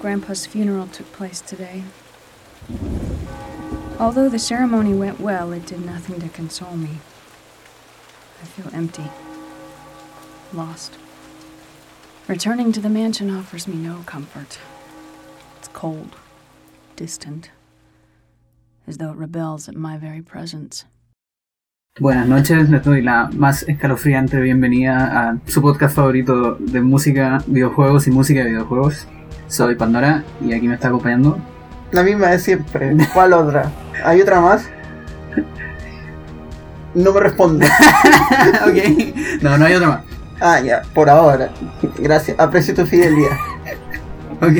Grandpa's funeral took place today. Although the ceremony went well, it did nothing to console me. I feel empty, lost. Returning to the mansion offers me no comfort. It's cold, distant, as though it rebels at my very presence. Buenas noches, les doy la más escalofriante bienvenida a su podcast favorito de música, videojuegos y música de videojuegos. Soy Pandora y aquí me está acompañando. La misma de siempre. ¿Cuál otra? ¿Hay otra más? No me responde. ok, no, no hay otra más. Ah, ya, por ahora. Gracias, aprecio tu fidelidad. Ok.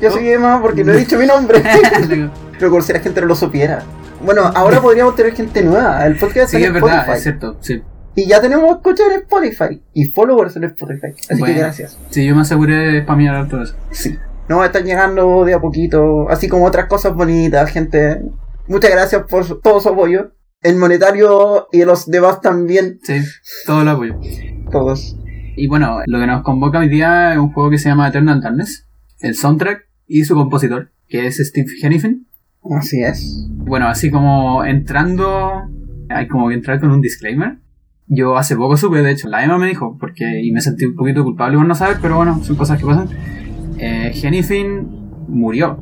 Yo soy Emma porque no he dicho mi nombre. Pero la gente no lo supiera. Bueno, ahora podríamos tener gente nueva. El podcast Sí, es verdad, Spotify. es cierto. Sí. Y ya tenemos escuchas en Spotify. Y followers en Spotify. Así Bueno. que gracias. Sí, yo me aseguré de spamear todo eso. Sí. No, están llegando de a poquito. Así como otras cosas bonitas, gente. Muchas gracias por su- todo su apoyo. El monetario y los demás también. Sí, todo el apoyo. Todos. Y bueno, lo que nos convoca hoy día es un juego que se llama Eternal Darkness. El soundtrack y su compositor, que es Steve Hennifin. Así es. Bueno, así como entrando, hay como que entrar con un disclaimer. Yo hace poco supe, de hecho, la Emma me dijo, porque y me sentí un poquito culpable por no saber, pero bueno, son cosas que pasan. Eh, Hennifin murió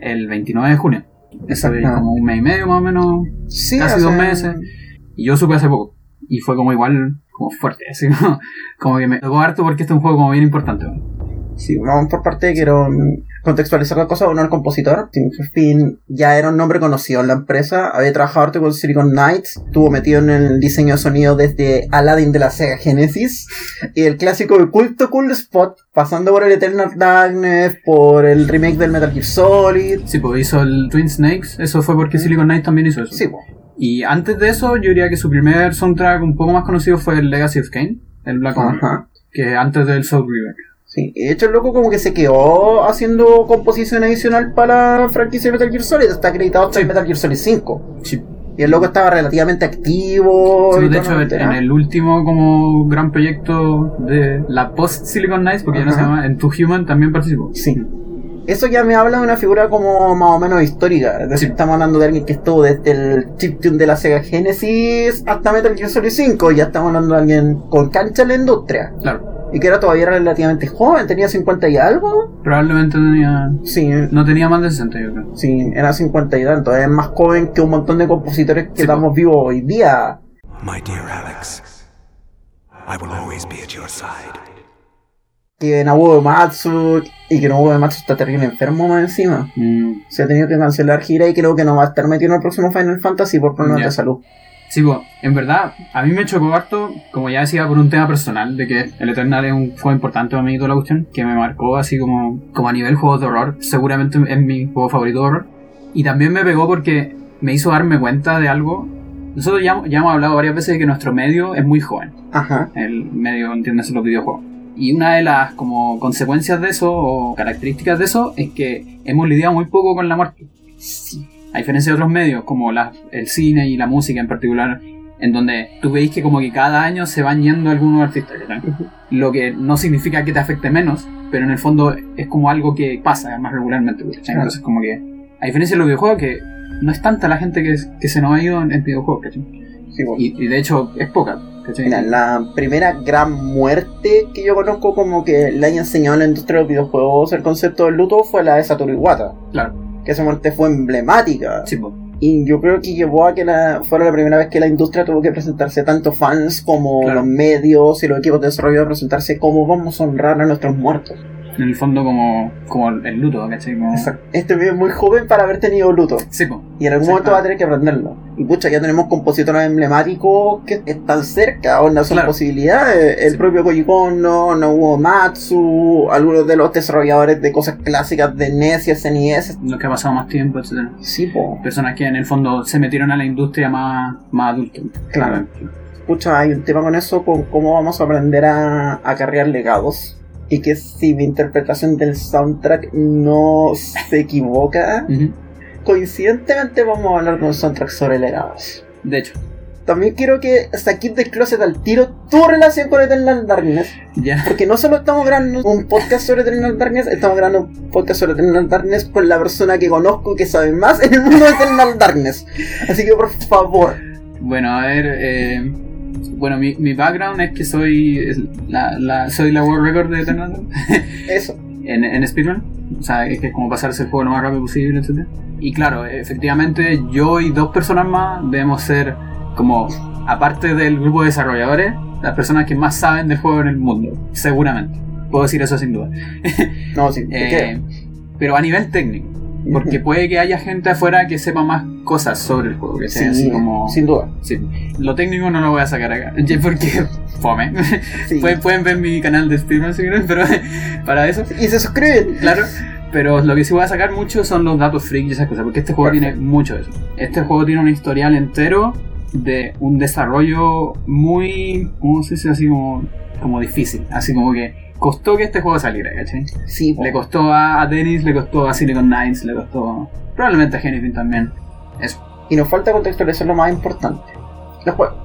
el 29 de junio. Eso Exacto. como un mes y medio más o menos, Sí, casi o dos sea, meses. Y yo supe hace poco. Y fue como igual, como fuerte, así como, como que me tocó harto porque este es un juego como bien importante. ¿no? Sí, vamos por parte, quiero contextualizar la cosa. Uno, el compositor, Tim Finn, ya era un nombre conocido en la empresa. Había trabajado harto con Silicon Knights. Estuvo metido en el diseño de sonido desde Aladdin de la Sega Genesis. Y el clásico de culto Cool Spot, pasando por el Eternal Darkness, por el remake del Metal Gear Solid. Sí, pues hizo el Twin Snakes, eso fue porque Silicon Knight también hizo eso. Sí, po. Y antes de eso, yo diría que su primer soundtrack un poco más conocido fue el Legacy of Kain, el Black Ajá. que antes del Soul River. Sí, de hecho el loco como que se quedó haciendo composición adicional para la franquicia de Metal Gear Solid. Está acreditado hasta el Metal Gear Solid 5. Sí. Y el loco estaba relativamente activo. Sí, y de hecho, en el último como gran proyecto de la post Silicon Knights, porque ya no se llama, en Two Human también participó. Sí. Eso ya me habla de una figura como más o menos histórica. Es decir, Sí. estamos hablando de alguien que estuvo desde el chiptune de la Sega Genesis hasta Metal Gear Solid 5. Ya estamos hablando de alguien con cancha en la industria. Claro, Y que era todavía relativamente joven, tenía 50 y algo. probablemente tenía, Sí, no tenía más de 60, yo creo. sí, era 50 y tanto. Es más joven que un montón de compositores que Sí, estamos vivos hoy día. My dear Alex, I will always be at your side. Que Nobuo Uematsu y que Nobuo Uematsu está terrible enfermo más encima. Mm, Se ha tenido que cancelar gira y creo que no va a estar metido en el próximo Final Fantasy por problemas de salud. Sí, pues, en verdad, a mí me chocó harto, como ya decía, por un tema personal, de que el Eternal es un juego importante para mí toda la cuestión, que me marcó así como, como a nivel juego de horror, seguramente es mi juego favorito de horror. Y también me pegó porque me hizo darme cuenta de algo. Nosotros ya, ya hemos hablado varias veces de que nuestro medio es muy joven, Ajá. el medio, entiendes, los videojuegos. Y una de las como consecuencias de eso, o características de eso, es que hemos lidiado muy poco con la muerte. Sí. A diferencia de otros medios, como la- el cine y la música en particular, en donde tú veis que como que cada año se van yendo algunos artistas. Lo que no significa que te afecte menos, pero en el fondo es como algo que pasa más regularmente. Entonces como que, a diferencia de los videojuegos, que no es tanta la gente que, que se nos ha ido en, en videojuegos, ¿cachai? Sí, bueno. Y, y de hecho es poca, ¿cachai? Mira, la primera gran muerte que yo conozco como que le haya enseñado a la industria de los videojuegos el concepto del luto fue la de Satoru Iwata. Claro, Que esa muerte fue emblemática. sí, po. Y yo creo que llevó a que la, fuera la primera vez que la industria tuvo que presentarse tanto fans como Claro. los medios y los equipos de desarrollo a presentarse como vamos a honrar a nuestros muertos. En el fondo como, como el luto, ¿cachai? Como... Este video es muy joven para haber tenido luto. Sí, po. Y en algún momento va a tener que aprenderlo. Y pucha, ya tenemos compositores emblemáticos que están cerca, o no son Claro. posibilidades. El Sí. propio Koji Kondo, Nobuo Matsu, algunos de los desarrolladores de cosas clásicas de NES y SNES. Los que ha pasado más tiempo, etcétera. Sí, po. Personas que en el fondo se metieron a la industria más, más adulta. Claro. Pucha, hay un tema con eso, con cómo vamos a aprender a acarrear legados. Y que si mi interpretación del soundtrack no se equivoca, coincidentemente vamos a hablar de un soundtrack sobre legados. De hecho, también quiero que saquís del closet al tiro tu relación con Eternal Darkness. Ya. Porque no solo estamos grabando un podcast sobre Eternal Darkness, estamos grabando un podcast sobre Eternal Darkness con la persona que conozco que sabe más en el mundo de Eternal Darkness. Así que por favor. Bueno, a ver, eh, bueno, mi, mi background es que soy la, la- soy la world record de Eternal. Eso. en, en speedrun. O sea, es que es como pasarse el juego lo más rápido posible, etc. Y claro, efectivamente yo y dos personas más debemos ser como, aparte del grupo de desarrolladores, las personas que más saben del juego en el mundo. Seguramente. Puedo decir eso sin duda. No, sí, Eh, pero a nivel técnico. Porque puede que haya gente afuera que sepa más cosas sobre el juego. Que sea Sí, así como... sin duda. Sí. Lo técnico no lo voy a sacar acá. Porque fome. Sí. pueden, pueden ver mi canal de quieren, pero para eso. Y se suscriben. Claro, pero lo que sí voy a sacar mucho son los datos freak y esas cosas, porque este juego tiene mucho de eso. Este juego tiene un historial entero de un desarrollo muy, ¿cómo se dice? Así como, como difícil, así como que costó que este juego saliera, ¿cachai? Sí, po. Le costó a, a Dennis, le costó a Silicon Knights, le costó probablemente a Genesis también. Eso. Y nos falta contextualizar lo más importante. Los juegos.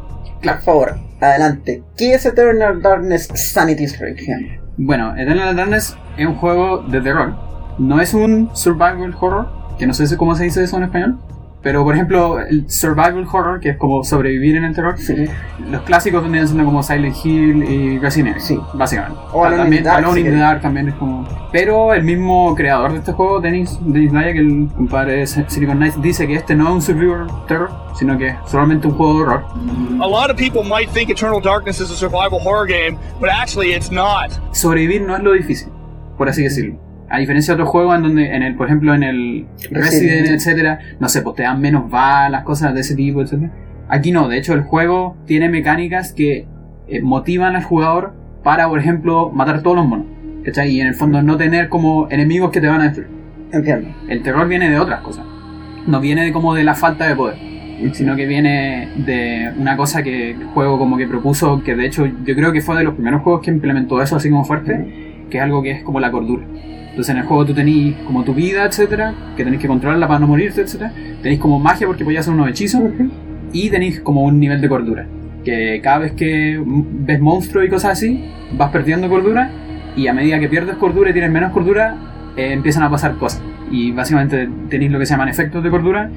Claro. Por favor, adelante. ¿Qué es Eternal Darkness Sanity's Requiem? Bueno, Eternal Darkness es un juego de terror. No es un survival horror, que no sé cómo se dice eso en español. Pero, por ejemplo, el survival horror, que es como sobrevivir en el terror, Sí. los clásicos vendrían siendo como Silent Hill y Resident Evil, Sí. básicamente. O Alone in también, the Dark, Alone si in. Dark también es como... Pero el mismo creador de este juego, Dennis, Dennis Daya, que el compadre de Silicon Knights, dice que este no es un survival terror, sino que es solamente un juego de horror. A lot of people might think Eternal Darkness is a survival horror game, but actually it's not. sobrevivir no es lo difícil, por así decirlo. A diferencia de otros juegos en donde, en el, por ejemplo, en el Resident, Resident. etcétera, no sé, pues te dan menos balas, cosas de ese tipo, etcétera. Aquí no, de hecho el juego tiene mecánicas que eh, motivan al jugador para, por ejemplo, matar todos los monos. ¿Cachai? Y en el fondo no tener como enemigos que te van a destruir. Entiendo. El terror viene de otras cosas. No viene de como de la falta de poder. Sino que viene de una cosa que el juego como que propuso, que de hecho yo creo que fue de los primeros juegos que implementó eso así como fuerte, que es algo que es como la cordura. Entonces en el juego tú tenés como tu vida, etcétera, que tenés que controlarla para no morirte, etcétera. Tenéis como magia porque podías hacer unos hechizos y tenéis como un nivel de cordura. Que cada vez que ves monstruos y cosas así, vas perdiendo cordura y a medida que pierdes cordura y tienes menos cordura, eh, empiezan a pasar cosas. Y básicamente tenéis lo que se llaman efectos de cordura,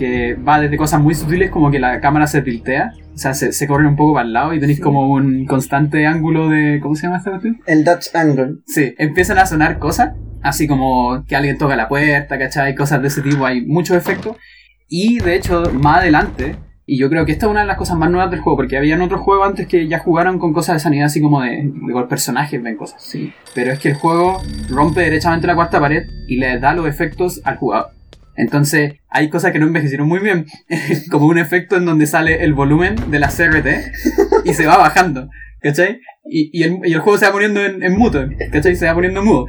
que va desde cosas muy sutiles como que la cámara se tiltea, o sea, se, se corre un poco para el lado y tenéis como un constante ángulo de... ¿Cómo se llama esta cuestión? El Dutch Angle. Sí, empiezan a sonar cosas, así como que alguien toca la puerta, ¿cachai? Cosas de ese tipo, hay muchos efectos. Y de hecho, más adelante, y yo creo que esta es una de las cosas más nuevas del juego, porque habían otros juegos antes que ya jugaron con cosas de sanidad, así como de, de personajes ven cosas. Sí. Pero es que el juego rompe derechamente la cuarta pared y le da los efectos al jugador. Entonces, hay cosas que no envejecieron muy bien, como un efecto en donde sale el volumen de la CRT y se va bajando, ¿cachai? Y, y, el, y el juego se va poniendo en, en mudo, ¿cachai? Se va poniendo mudo.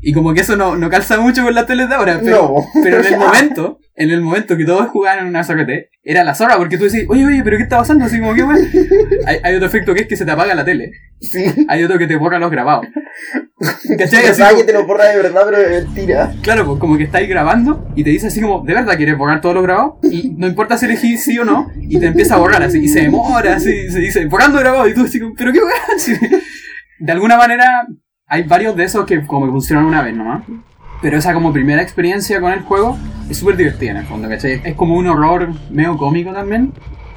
Y como que eso no, no calza mucho con las teles de ahora, pero, No. pero en el momento, en el momento que todos jugaban en una CRT, era la zorra, porque tú decís, oye, oye, pero ¿qué está pasando? Así como que, bueno. Hay, hay otro efecto que es que se te apaga la tele. Sí. Hay otro que te borra los grabados. ¿Cachai? Así como- que te lo borra de verdad, pero de mentira. Claro, pues como que estáis grabando y te dice así como, ¿de verdad quieres borrar todo lo grabado? Y no importa si elegís sí o no, y te empieza a borrar así, y se demora, así, se dice, borrando grabado, y tú así como, ¿pero qué? Así, De alguna manera, hay varios de esos que como que funcionan una vez nomás. Pero esa como primera experiencia con el juego es súper divertida en el fondo, ¿cachai? Es como un horror medio cómico también,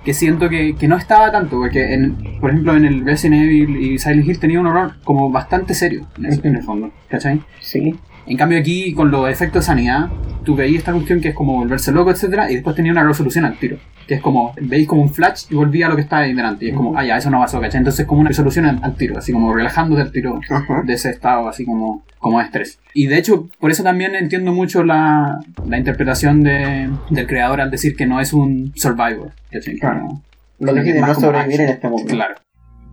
que siento que, que no estaba tanto, porque en, por ejemplo en el Resident Evil y Silent Hill tenía un horror como bastante serio en el, en el fondo, ¿cachai? Sí. En cambio aquí, con los efectos de sanidad, tú veis esta cuestión que es como volverse loco, etcétera, y después tenía una resolución al tiro. Que es como, veis como un flash y volvía a lo que estaba ahí delante. Y es como, ah, ya, eso no pasó, ¿cachai? Entonces es como una resolución al, al tiro, así como relajándote al tiro de ese estado, así como, como de estrés. Y de hecho, por eso también entiendo mucho la, la interpretación de, del creador al decir que no es un survivor. ¿cachai? Claro. Lo que quiere no sobrevivir en este mundo. Claro.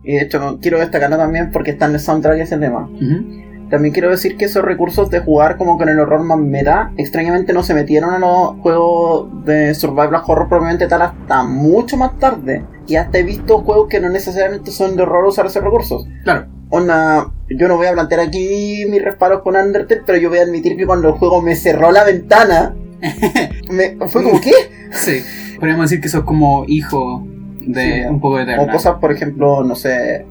Y de hecho, quiero destacarlo también porque está en el soundtrack ese tema. Ujú. También quiero decir que esos recursos de jugar como con el horror más meta, extrañamente no se metieron a los juegos de survival horror propiamente tal hasta mucho más tarde. Y hasta he visto juegos que no necesariamente son de horror usar esos recursos. Claro. Onda, yo no voy a plantear aquí mis reparos con Undertale, pero yo voy a admitir que cuando el juego me cerró la ventana, me, fue como, ¿qué? Sí. Podríamos decir que sos como hijo de Sí, un poco de O Eternal. cosas, por ejemplo, no sé.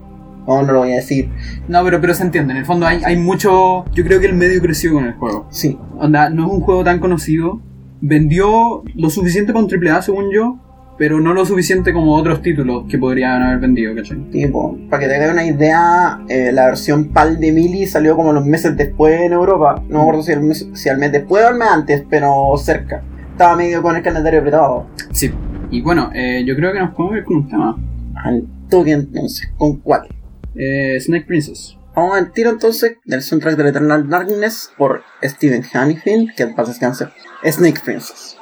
No, no lo voy a decir. No, pero, pero se entiende. En el fondo hay, hay mucho. Yo creo que el medio creció con el juego. Sí. Onda, no es un juego tan conocido. Vendió lo suficiente para un AAA, según yo, pero no lo suficiente como otros títulos que podrían haber vendido, ¿cachai? Tipo, para que te hagas una idea, eh, la versión PAL de Mili salió como los meses después en Europa. No me acuerdo si al mes, si al mes después o al mes antes, pero cerca. Estaba medio con el calendario apretado. Sí. Y bueno, eh, yo creo que nos podemos ir con un tema. Al toque entonces, ¿con cuál? Eh, Snake Princess. Vamos al tiro entonces del soundtrack de Eternal Darkness por Steven Honeyfield, que paz descanse. Snake Princess.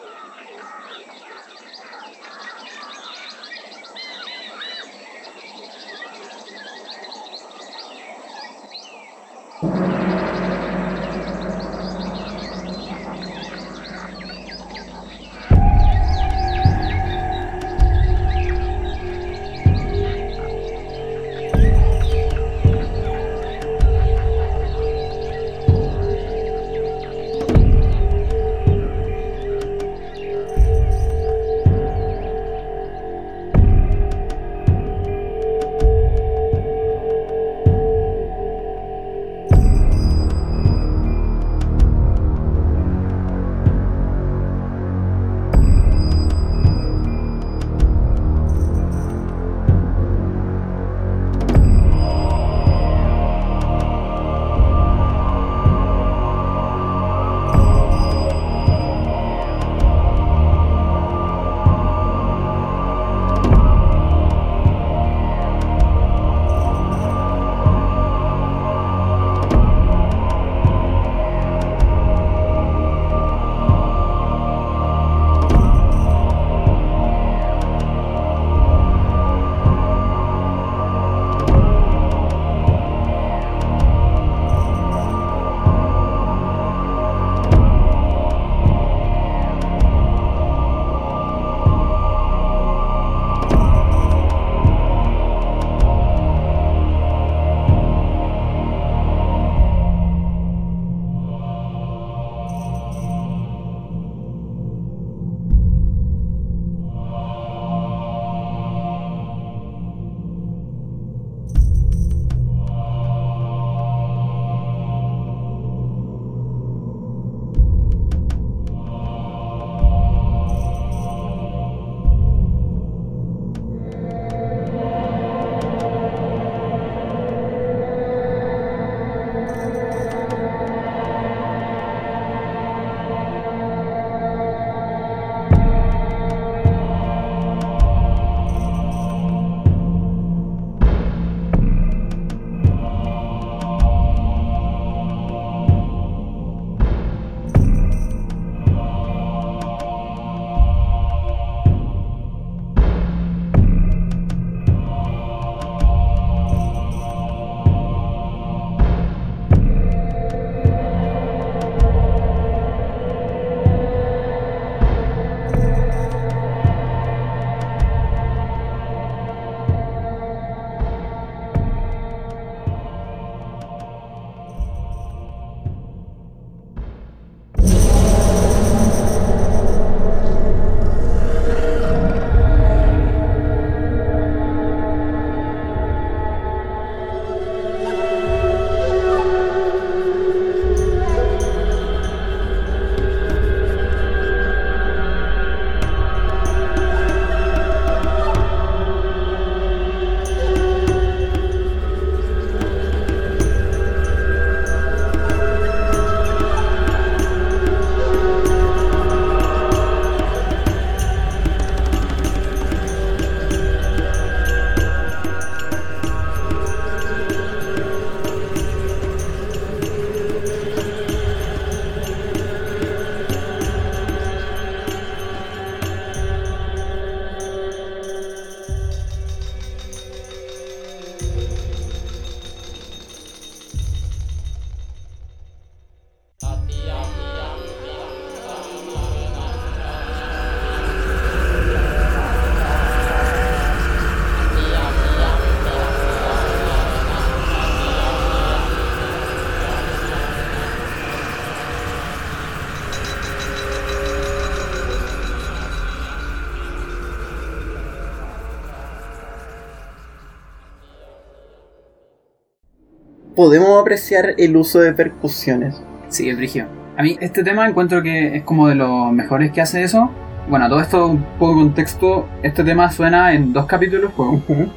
Apreciar el uso de percusiones. Sí, es brígido. A mí este tema encuentro que es como de los mejores que hace eso. Bueno, todo esto un poco de contexto. Este tema suena en dos capítulos juego. Ujú.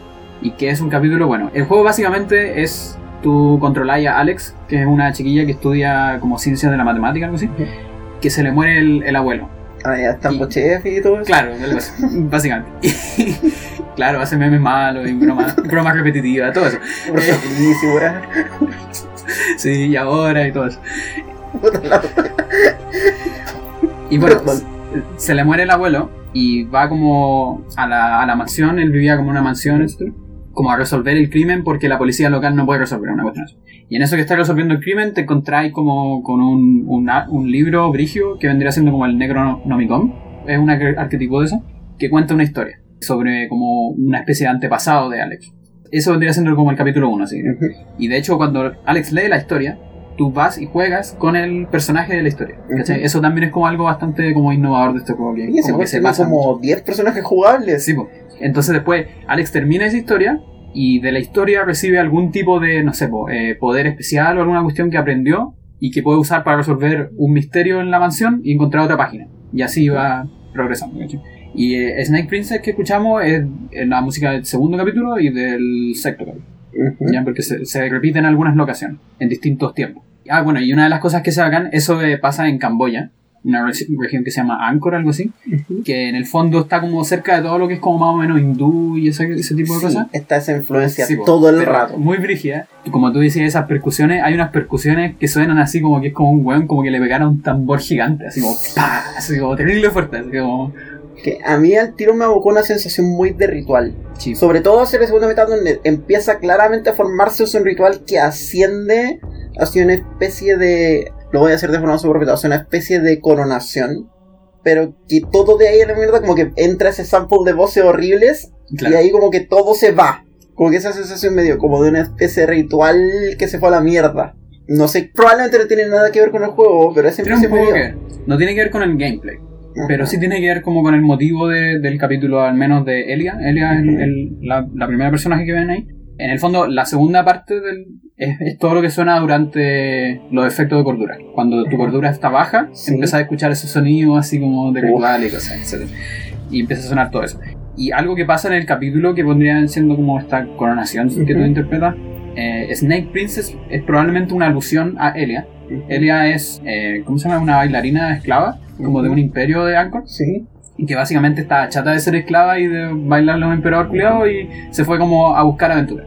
Y que es un capítulo, bueno, el juego básicamente es tú controlas a Alex, que es una chiquilla que estudia como ciencias de la matemática, algo así, Ujú. que se le muere el, el abuelo. Ah, ya están Y- chef y todo eso. Claro, básicamente. Y, claro, hace memes malos y bromas, bromas repetitivas, todo eso. Eh. Sí, y ahora y todo eso. Y bueno, se- le muere el abuelo y va como a la, a la mansión, él vivía como en una mansión, etc. como a resolver el crimen porque la policía local no puede resolver una cuestión. Y en eso que está resolviendo el crimen te encontráis como con un, un, un libro brigio que vendría siendo como el Necronomicon, es un arque- arquetipo de eso, que cuenta una historia sobre como una especie de antepasado de Alex. Eso vendría siendo como el capítulo 1, así. Y de hecho, cuando Alex lee la historia, tú vas y juegas con el personaje de la historia. Eso también es como algo bastante como innovador de este juego. Que, Y ese como que se pasa como 10 personajes jugables. Sí, po. Entonces después Alex termina esa historia y de la historia recibe algún tipo de, no sé, eh, poder especial o alguna cuestión que aprendió y que puede usar para resolver un misterio en la mansión y encontrar otra página. Y así va progresando. ¿cachai? Y eh, Snake Princess que escuchamos es, es la música del segundo capítulo y del sexto capítulo. Porque se, se repite en algunas locaciones, en distintos tiempos. Ah, bueno, y una de las cosas que se hagan, eso eh, pasa en Camboya, una regi- región que se llama Angkor, algo así, que en el fondo está como cerca de todo lo que es como más o menos hindú y ese, ese tipo de Sí, cosas. está esa influencia Sí, todo el rato. Muy brígida. Y Como tú decías, esas percusiones, hay unas percusiones que suenan así como que es como un weón, como que le pegaron un tambor gigante, así como ¡pah! así como terrible fuerte, así como... Que a mí al tiro me evocó una sensación muy de ritual. Sí, Sobre todo hacia la segunda mitad donde empieza claramente a formarse un ritual que asciende hacia una especie de... Lo voy a hacer de forma rápida, hacia una especie de coronación. Pero que todo de ahí a la mierda como que entra ese sample de voces horribles claro. y ahí como que todo se va. Como que esa sensación medio como de una especie de ritual que se fue a la mierda. No sé, probablemente no tiene nada que ver con el juego, pero un impresión me poco que dio. ver. No tiene que ver con el gameplay. Pero sí tiene que ver como con el motivo de- del capítulo, al menos de Elia. Elia es el- el- la, la primera personaje que ven ahí. En el fondo, la segunda parte del, es, es todo lo que suena durante los efectos de cordura. Cuando tu cordura está baja, Sí. empiezas a escuchar esos sonidos así como de ritual y cosas, etc. Y empieza a sonar todo eso. Y algo que pasa en el capítulo que pondría siendo como esta coronación que tú interpretas, eh, Snake Princess es probablemente una alusión a Elia. Elia es, eh, ¿cómo se llama? Una bailarina esclava, como de un imperio de Angkor, Sí. y que básicamente está chata de ser esclava y de bailarle a un emperador culiado y se fue como a buscar aventura.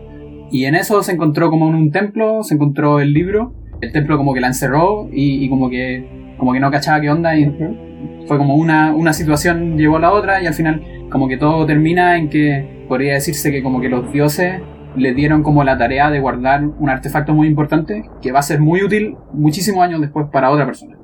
Y en eso se encontró como en un templo, se encontró el libro, el templo como que la encerró y, y como que como que no cachaba qué onda y fue como una, una situación llevó a la otra y al final como que todo termina en que podría decirse que como que los dioses le dieron como la tarea de guardar un artefacto muy importante que va a ser muy útil muchísimos años después para otra persona.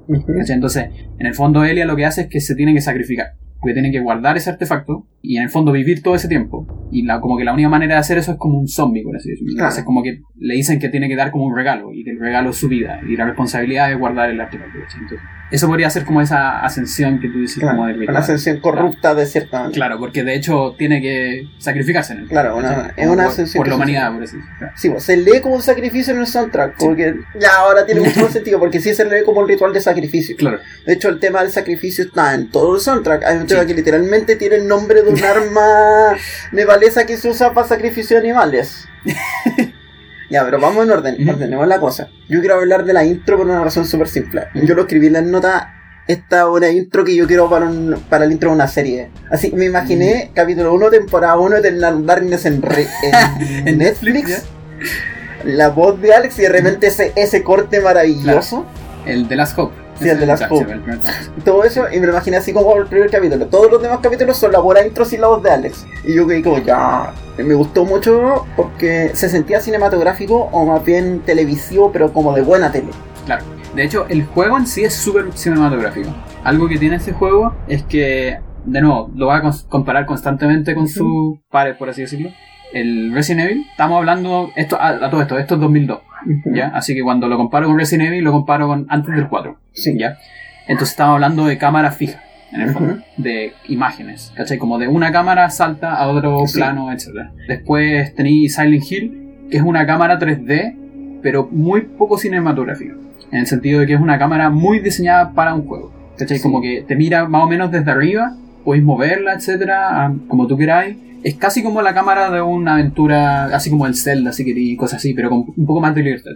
Entonces, en el fondo Elia lo que hace es que se tiene que sacrificar, porque tiene que guardar ese artefacto y en el fondo vivir todo ese tiempo. Y la, como que la única manera de hacer eso es como un zombie, por así decirlo. Claro. Entonces como que le dicen que tiene que dar como un regalo y que el regalo es su vida y la responsabilidad de guardar el artefacto. Entonces, eso podría ser como esa ascensión que tú dices Claro, como del una ascensión corrupta de cierta manera. Claro, porque de hecho tiene que sacrificarse en el Claro, una- es una por, ascensión por la humanidad, por así decirlo. Sí, pues, se lee como un sacrificio en el soundtrack, porque ya ahora tiene mucho más sentido, porque sí se lee como un ritual de sacrificio. Claro. De hecho, el tema del sacrificio está en todo el soundtrack. Hay un tema Sí. que literalmente tiene el nombre de un arma nevalesa que se usa para sacrificio de animales. ya, pero vamos en orden, ordenemos la cosa. Yo quiero hablar de la intro por una razón súper simple. Yo lo escribí en las notas. Esta es una intro que yo quiero para, un- para el intro de una serie. Así me imaginé capítulo 1, temporada 1 de Darkness en, re- en En Netflix. La voz de Alex y de repente ese, ese corte maravilloso. El de Last Hope. Sí, el de el primer- todo eso y me lo imaginé así como el primer capítulo. Todos los demás capítulos son la buena intro sin la voz de Alex. Y yo creí como ya. Me gustó mucho porque se sentía cinematográfico o más bien televisivo, pero como de buena tele. Claro. De hecho, el juego en sí es súper cinematográfico. Algo que tiene este juego es que, de nuevo, lo va a comparar constantemente con sus pares, por así decirlo. El Resident Evil, estamos hablando, esto, a, a todo esto, esto es 2002, ¿ya? Así que cuando lo comparo con Resident Evil, lo comparo con antes del 4, Sí. ¿ya? Entonces estamos hablando de cámara fija, en el fondo, de imágenes, ¿cachai? Como de una cámara salta a otro Sí. plano, etc. Después tenéis Silent Hill, que es una cámara 3D pero muy poco cinematográfica. En el sentido de que es una cámara muy diseñada para un juego. ¿Cachai? Sí. Como que te mira más o menos desde arriba, podéis moverla, etcétera, como tú queráis. Es casi como la cámara de una aventura, así como el Zelda, si queréis, cosas así, pero con un poco más de libertad.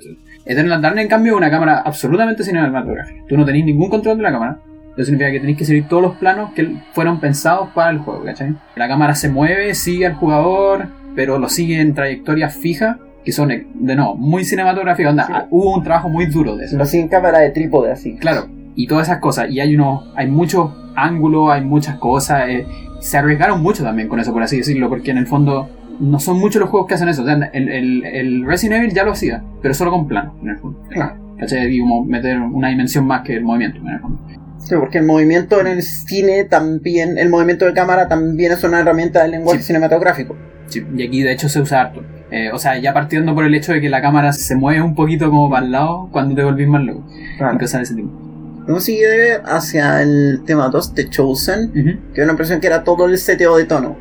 Eternal Darkness, en cambio, es una cámara absolutamente cinematográfica. Tú no tenéis ningún control de la cámara. Eso significa que tenéis que seguir todos los planos que fueron pensados para el juego, ¿cachai? La cámara se mueve, sigue al jugador, pero lo sigue en trayectorias fijas, que son, de nuevo, muy cinematográficas. Onda, Sí. Hubo un trabajo muy duro de eso. Lo siguen cámara de trípode así. Claro, y todas esas cosas. Y hay unos, hay muchos ángulos, hay muchas cosas. eh, se arriesgaron mucho también con eso, por así decirlo, porque en el fondo no son muchos los juegos que hacen eso. O sea, el, el, el Resident Evil ya lo hacía, pero solo con plano, en el fondo. Claro. ¿Cachai? Y como meter una dimensión más que el movimiento, en el fondo. Sí, porque el movimiento en el cine también, el movimiento de cámara también es una herramienta del lenguaje Sí. cinematográfico. Sí, y aquí de hecho se usa harto. Eh, o sea, ya partiendo por el hecho de que la cámara se mueve un poquito como para el lado cuando te volvís más loco. Y cosas de ese tipo. Luego sigue hacia el tema 2 de Chosen, Ujú. que da una impresión que era todo el seteo de tono.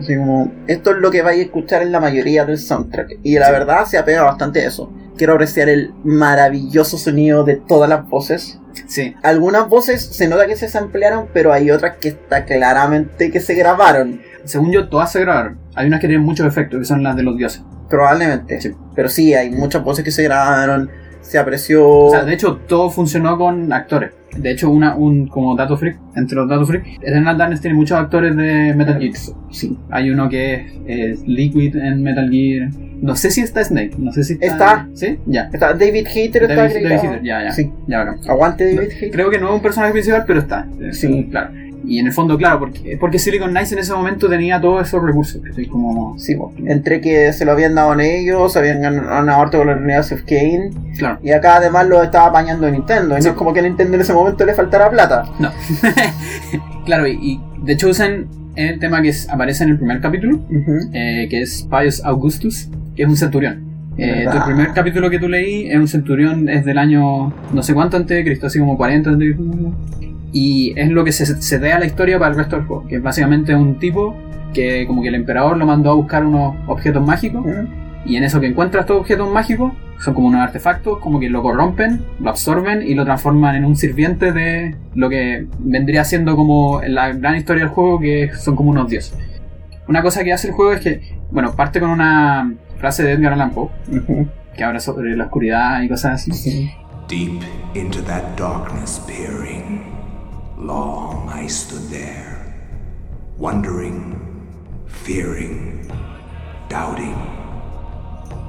Así como, esto es lo que vais a escuchar en la mayoría del soundtrack. Y la Sí. verdad se apega bastante a eso. Quiero apreciar el maravilloso sonido de todas las voces. Sí, Algunas voces se nota que se samplearon, pero hay otras que está claramente que se grabaron. según yo, todas se grabaron. Hay unas que tienen muchos efectos, que son las de los dioses. Probablemente. Sí. Pero sí, hay muchas voces que se grabaron. Se apreció. O sea, de hecho, todo funcionó con actores. De hecho, una, un como dato freak, entre los datos freak, Eternal Darkness tiene muchos actores de Metal Gear. sí. Hay uno que es Liquid en Metal Gear. No sé si está Snake, no sé si está. Está. ¿Sí? Ya. Está David Hater está David. David Hayter, ya, ya. Sí. Ya, bacán. Aguante David Hater. Creo que no es un personaje principal, pero está. Sí. Claro. Y en el fondo, claro, porque, porque Silicon Knights en ese momento tenía todos esos recursos. Como. Sí, entre que se lo habían dado en ellos, habían ganado harto con la University of Kane, Claro. y acá además lo estaba apañando Nintendo, y Sí. no es como que a Nintendo en ese momento le faltara plata. No. claro, y, y de Chosen es el tema que es- aparece en el primer capítulo. Eh, que es Pius Augustus, que es un centurión. Eh, el primer capítulo que tú leí es un centurión, es del año no sé cuánto antes de Cristo, así como 40 antes de Cristo. Y es lo que se, se da a la historia para el resto del juego, que es básicamente un tipo que como que el emperador lo mandó a buscar unos objetos mágicos Ujú. y en eso que encuentra estos objetos mágicos, son como unos artefactos, como que lo corrompen, lo absorben y lo transforman en un sirviente de lo que vendría siendo como la gran historia del juego, que son como unos dioses. Una cosa que hace el juego es que, bueno, parte con una frase de Edgar Allan Poe, Ujú. que habla sobre la oscuridad y cosas así. Sí. Deep into that darkness peering, long I stood there, wondering, fearing, doubting.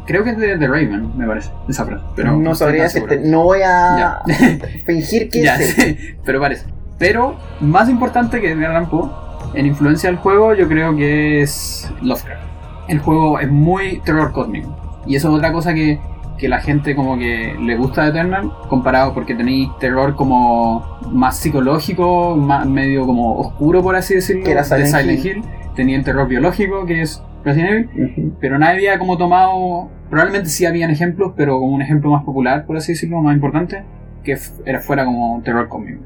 Creo que es de The Raven, me parece, esa frase. Pero no sabría decirte, no voy a fingir que Ya, sé. sí, pero parece. Pero más importante que Edgar Allan Poe en influencia del juego, yo creo que es Lovecraft. El juego es muy terror cósmico. Y eso es otra cosa que, que la gente como que le gusta de Eternal, comparado porque tenéis terror como más psicológico, más medio como oscuro, por así decirlo, Que era de Silent Silent Hill. Tenía el terror biológico, que es Resident Evil. Pero nadie había como tomado. Probablemente sí habían ejemplos, pero como un ejemplo más popular, por así decirlo, más importante, que era fuera como terror cósmico.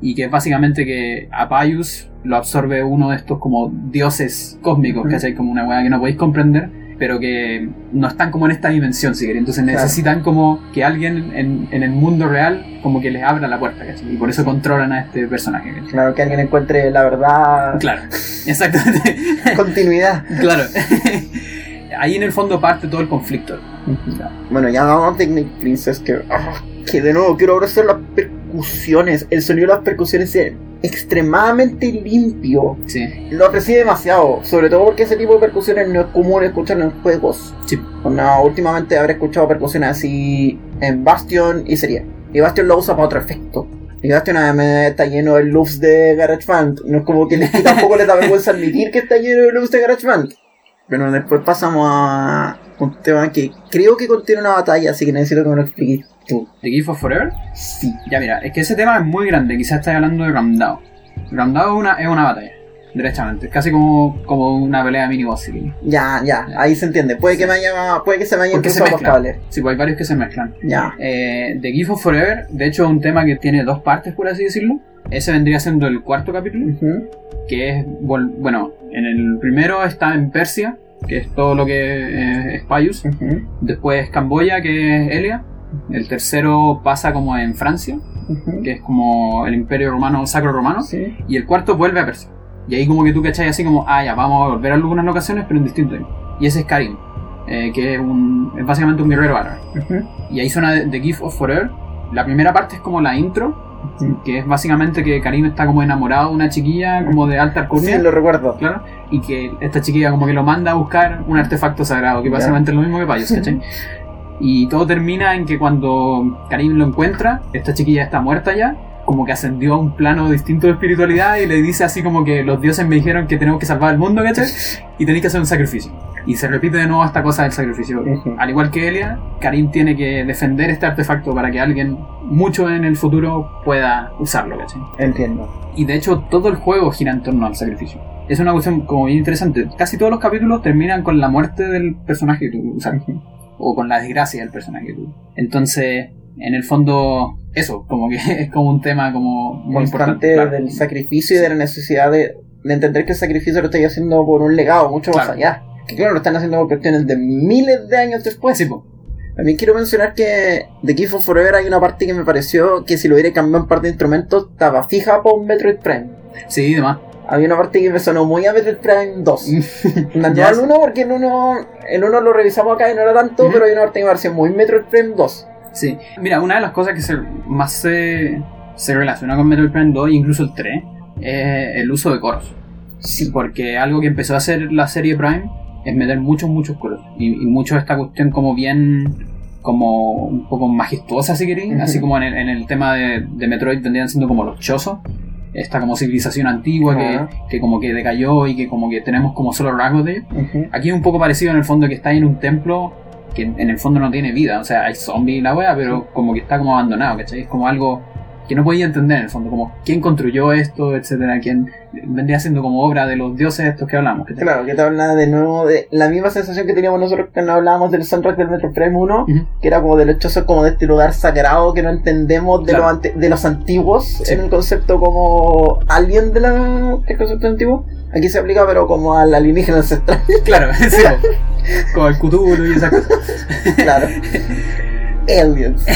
Y que es básicamente que a Pius lo absorbe uno de estos como dioses cósmicos, Ujú. ¿cachai? Como una weá que no podéis comprender, pero que no están como en esta dimensión, si queréis. Entonces Claro. necesitan como que alguien en, en el mundo real como que les abra la puerta, ¿cachai? Y por eso controlan a este personaje, ¿cachai? Claro, que alguien encuentre la verdad. Claro, exactamente. Continuidad. claro. Ahí en el fondo parte todo el conflicto. Bueno, ya vamos de Nick Princess, que, ah, que de nuevo quiero abrazar las percusiones. El sonido de las percusiones es extremadamente limpio. Sí, Lo aprecié demasiado, sobre todo porque ese tipo de percusiones no es común escucharlo en juegos. sí. No, últimamente habré escuchado percusiones así en Bastion y sería. Y Bastion lo usa para otro efecto. Y Bastion además está lleno de loops de GarageBand. No es como que les- tampoco les da vergüenza admitir que está lleno de loops de GarageBand. Pero después pasamos a un tema que creo que contiene una batalla, así que necesito que me lo expliques tú. ¿The Gift of Forever? Sí. Ya mira, es que ese tema es muy grande, quizás estáis hablando de Ramdao. Ramdao es una, es una batalla, derechamente, es casi como, como una pelea mini boss. Ya, ya, ahí se entiende. Puede que me haya, puede que se me hayan Porque se mezclan. Sí, pues hay varios que se mezclan. Ya. Eh, The Gift of Forever, de hecho, es un tema que tiene dos partes, por así decirlo. Ese vendría siendo el cuarto capítulo, que es, bueno, en el primero está en Persia, que es todo lo que eh, es Paius. Ujú, Después Camboya, que es Elia. El tercero pasa como en Francia, que es como el Imperio Romano, Sacro Romano. Sí. Y el cuarto vuelve a Persia. Y ahí como que tú cachai así como, ah, ya, vamos a volver a algunas locaciones, pero en distinto tiempo. Y ese es Karim, eh, que es, un, es básicamente un guerrero árabe. Ujú, Y ahí suena The Gift of Forever. La primera parte es como la intro, que es básicamente que Karim está como enamorado de una chiquilla como de alta Sí, alcurnia. lo recuerdo. Claro, y que esta chiquilla como que lo manda a buscar un artefacto sagrado, que básicamente es lo mismo que Payos, ¿cachai? Y todo termina en que cuando Karim lo encuentra, esta chiquilla está muerta ya, como que ascendió a un plano distinto de espiritualidad y le dice así como que los dioses me dijeron que tenemos que salvar el mundo, ¿cachai? Y tenéis que hacer un sacrificio. Y se repite de nuevo esta cosa del sacrificio. Al igual que Elia, Karim tiene que defender este artefacto para que alguien mucho en el futuro pueda usarlo, ¿cachai? Entiendo. Y de hecho todo el juego gira en torno al sacrificio. Es una cuestión como bien interesante. Casi todos los capítulos terminan con la muerte del personaje que tú usas. O con la desgracia del personaje que tú. Entonces, en el fondo, eso, como que es como un tema como muy Constante importante. claro. del sacrificio y de la necesidad de, de entender que el sacrificio lo estoy haciendo por un legado mucho más Claro. allá. Que claro, lo están haciendo por cuestiones de miles de años después. Sí, po. También quiero mencionar que de Gift of Forever hay una parte que me pareció que si lo hubiera cambiado en parte de instrumentos estaba fija por Metroid Prime. sí, demás. Había una parte que me sonó muy a Metroid Prime 2. No al sé. 1 porque en uno, en uno lo revisamos acá y no era tanto, pero hay una parte que me pareció muy Metroid Prime 2. Sí. Mira, una de las cosas que se, más se, se relaciona con Metroid Prime 2 e incluso el 3 es el uso de coros. Sí, Porque algo que empezó a hacer la serie Prime es meter muchos, muchos coros. Y, y mucho esta cuestión como bien, como un poco majestuosa, si queréis. Así como en el, en el tema de, de Metroid vendrían siendo como los chozos. Esta como civilización antigua que, que como que decayó y que como que tenemos como solo rasgos de ellos. Aquí es un poco parecido en el fondo que está en un templo que en el fondo no tiene vida. O sea, hay zombies y la wea, pero como que está como abandonado, ¿cachai? Es como algo que no podía entender en el fondo, como quién construyó esto, etcétera, quién vendría siendo como obra de los dioses estos que hablamos. Claro, que te habla de nuevo de la misma sensación que teníamos nosotros cuando hablábamos del soundtrack del Metroid Prime 1, Ujú. que era como de los chozos como de este lugar sagrado que no entendemos de, Claro. los, ante- de los antiguos, Sí. en el concepto como alien de la, concepto antiguo. Aquí se aplica pero como al alienígena ancestral, Claro, sí, como el Cthulhu y esas cosas. claro. Aliens.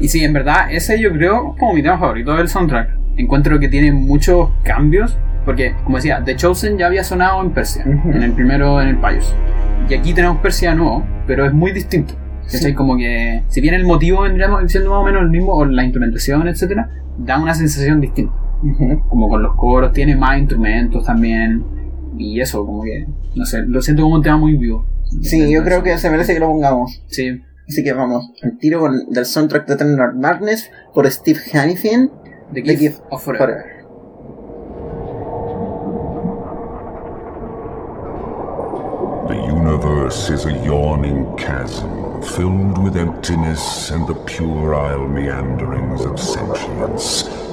Y sí, en verdad, ese yo creo como mi tema favorito del soundtrack. Encuentro que tiene muchos cambios, porque, como decía, The Chosen ya había sonado en Persia, en el primero, en el Payos. Y aquí tenemos Persia nuevo, pero es muy distinto. Sí. Como que, si bien el motivo vendría siendo más o menos el mismo, o la instrumentación, etcétera, da una sensación distinta. Como con los coros, tiene más instrumentos también. Y eso, como que, no sé, lo siento como un tema muy vivo. Sí, yo creo que se merece que lo pongamos. Sí, Así que vamos, el tiro con, del soundtrack de Eternal Darkness por Steve Hannifin. The The Gift, Gift of Forever. Forever. The universe is a yawning chasm filled with emptiness and the puerile meanderings of sentience.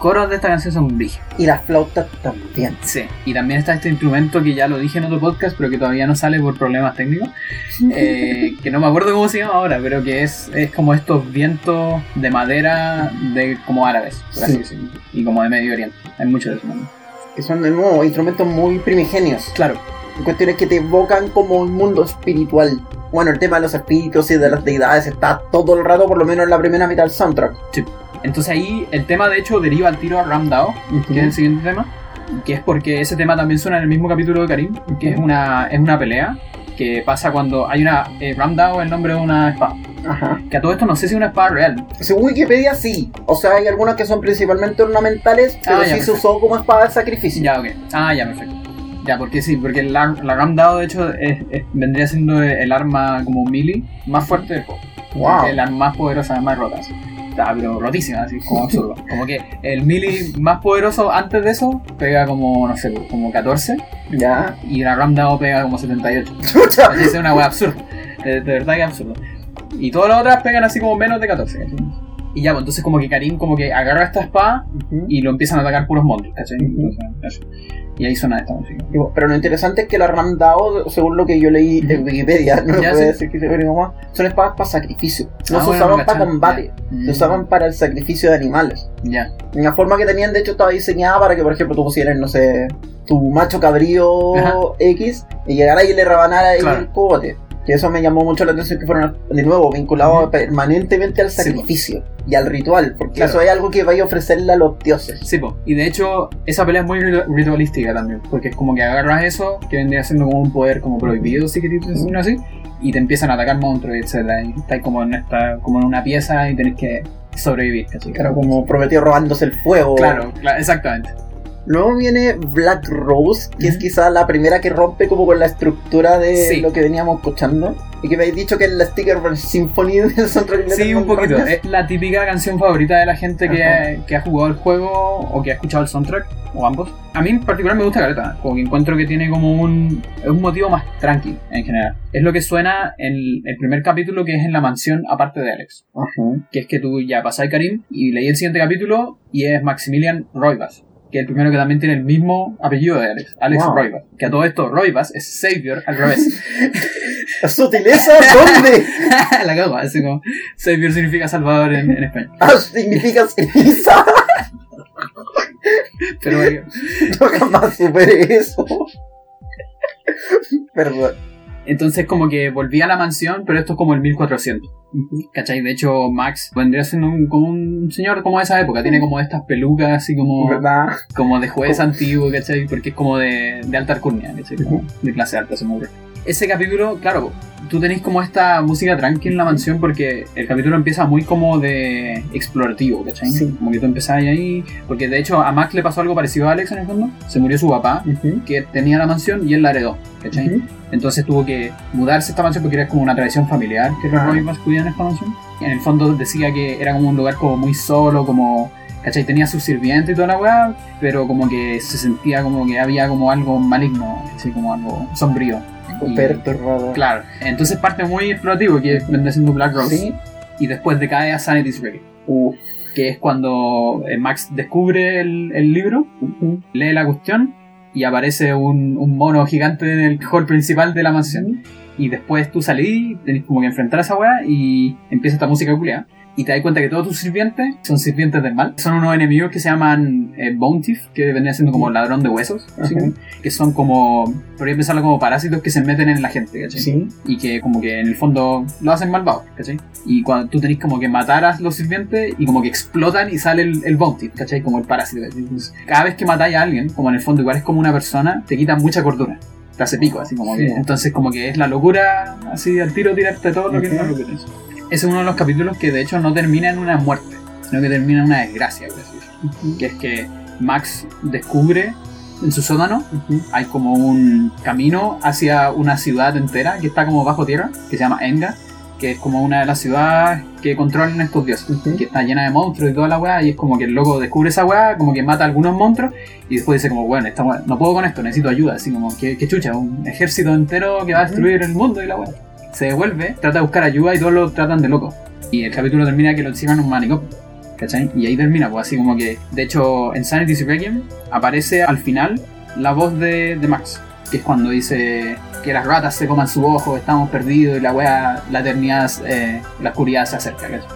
Coros de esta canción son brígidos. Y las flautas también. Sí, y también está este instrumento que ya lo dije en otro podcast, pero que todavía no sale por problemas técnicos, eh, que no me acuerdo cómo se llama ahora, pero que es, es como estos vientos de madera de como árabes, por así Sí. decirlo, y como de Medio Oriente. Hay mucho de eso. ¿no? Que son de nuevo instrumentos muy primigenios. Claro, Cuestiones que te evocan como un mundo espiritual. Bueno, el tema de los espíritus y de las deidades está todo el rato, por lo menos en la primera mitad del soundtrack. Entonces ahí el tema de hecho deriva al tiro a Ramdao, que es el siguiente tema, que es porque ese tema también suena en el mismo capítulo de Karim, que es una, es una pelea que pasa cuando hay una... Eh, Ramdao es el nombre de una espada. Ajá. Que a todo esto no sé si es una espada real. Según Wikipedia, sí. O sea, hay algunas que son principalmente ornamentales, pero Ah, ya, sí se usó como espada de sacrificio. Ya, ok. Ah, ya, perfecto. Ya, porque sí, porque la, la Ramdao de hecho es- es- vendría siendo el arma como melee más fuerte del juego. Wow. Es la más poderosa, más rota. Está, pero rotísima, así como absurdo. Como que el melee más poderoso antes de eso pega como, no sé, como 14 Ya. y la Ramdao pega como 78. Chucha. Es una wea absurda. De, de verdad que es absurdo. Y todas las otras pegan así como menos de 14. ¿cachai? Y ya, pues entonces como que Karim como que agarra esta espada y lo empiezan a atacar puros monstruos, ¿cachai? Y ahí suena esta música. Pero lo interesante es que la Ramdao, según lo que yo leí en Wikipedia, no puede decir que se ve más, son espadas para sacrificio. No Ah, se usaban para combate, se usaban para el sacrificio de animales. Ya. La forma que tenían, de hecho, estaba diseñada para que, por ejemplo, tú pusieras, no sé, tu macho cabrío Ajá. X y llegara y le rebanara ahí Claro. el cogote. Que eso me llamó mucho la atención que fueron, de nuevo, vinculados permanentemente al Sí, sacrificio y al ritual, porque Claro. eso es algo que vaya a ofrecerle a los dioses. Sí, po. Y de hecho, esa pelea es muy ritu- ritualística también. Porque es como que agarras eso, que vendría siendo como un poder como prohibido, si querés decirlo así, y te empiezan a atacar monstruos, etc. Y estás como en esta, como en una pieza y tenés que sobrevivir. Claro, como prometió robándose el fuego. Claro, cla- exactamente. Luego viene Black Rose, que es quizá la primera que rompe como con la estructura de Sí. lo que veníamos escuchando. Y que me habéis dicho que es la sticker Symphony del soundtrack de Sí, un poquito. Es la típica canción favorita de la gente que, Ajá. que ha jugado el juego o que ha escuchado el soundtrack, o ambos. A mí en particular me gusta Caleta, como que encuentro que tiene como un, un motivo más tranqui en general. Es lo que suena en el primer capítulo que es en la mansión aparte de Alex. Que es que tú ya pasáis Karim y leí el siguiente capítulo y es Maximilian Roivas. Que es el primero que también tiene el mismo apellido de Alex, Alex Wow. Roivas. Que a todo esto, Roivas es Savior al revés. ¿Sutileza? ¿Dónde? la cago, así como Savior significa salvador en, en español. Ah, significa ceniza. Pero bueno, No jamás superé eso. Perdón. Entonces como que volví a la mansión, pero esto es como el 1400. ¿Cachai? De hecho, Max vendría siendo un, como un señor como de esa época. Tiene como estas pelucas así como, ¿Verdad? como de juez antiguo, ¿cachai? Porque es como de, de alta alcurnia, ¿cachai? Como de clase alta, se me. Ese capítulo, claro, tú tenés como esta música tranqui en la mansión porque el capítulo empieza muy como de explorativo, ¿cachai? Sí. Como que tú empezás ahí... Porque de hecho a Max le pasó algo parecido a Alex en el fondo. Se murió su papá, Ujú. que tenía la mansión y él la heredó, ¿cachai? Entonces tuvo que mudarse a esta mansión porque era como una tradición familiar que los Ah. Roivas cuidan esta mansión. Y en el fondo decía que era como un lugar como muy solo, como, ¿cachai? Tenía sus sirvientes y toda la weá, pero como que se sentía como que había como algo maligno, ¿cachai? Como algo sombrío. Y- Perturbador. Claro, entonces parte muy explorativo que vendría siendo Black Rose Sí. y después decae a Sanity's Ready, Uf. que es cuando eh, Max descubre el, el libro lee la cuestión y aparece un, un mono gigante en el hall principal de la mansión. Y después tú salís, tenés como que enfrentar a esa weá y empieza esta música culiada. Y te das cuenta que todos tus sirvientes son sirvientes del mal. Son unos enemigos que se llaman eh, que vendrían siendo como ladrón de huesos. que son como, podría pensarlo como parásitos que se meten en la gente, ¿cachai? Sí. y que como que en el fondo lo hacen malvado, ¿cachai? Y cuando tú tenés como que matar a los sirvientes y como que explotan y sale el, el bounty, ¿cachai? Como el parásito. ¿cachai? Entonces, cada vez que matáis a alguien, como en el fondo igual es como una persona, te quitan mucha cordura. Te hace pico, así como que. Entonces como que es la locura, así al tiro tirarte todo lo que Ujú. no lo que tienes. Ese es uno de los capítulos que de hecho no termina en una muerte, sino que termina en una desgracia, por así. Decirlo. Que es que Max descubre en su sótano hay como un camino hacia una ciudad entera que está como bajo tierra, que se llama Enga, que es como una de las ciudades que controlan estos dioses, que está llena de monstruos y toda la weá, y es como que el loco descubre esa weá, como que mata a algunos monstruos, y después dice como, bueno, esta weá, no puedo con esto, necesito ayuda, así como, que, chucha, un ejército entero que va a destruir el mundo y la weá. Se devuelve, trata de buscar ayuda y todos lo tratan de loco. Y el capítulo termina que lo encierran en un manicomio. ¿cachai? Y ahí termina, pues así como que, de hecho, en Sanity's Requiem aparece al final la voz de, de Max, que es cuando dice que las ratas se coman su ojo, estamos perdidos y la wea, la eternidad, eh, la oscuridad se acerca, ¿cachai?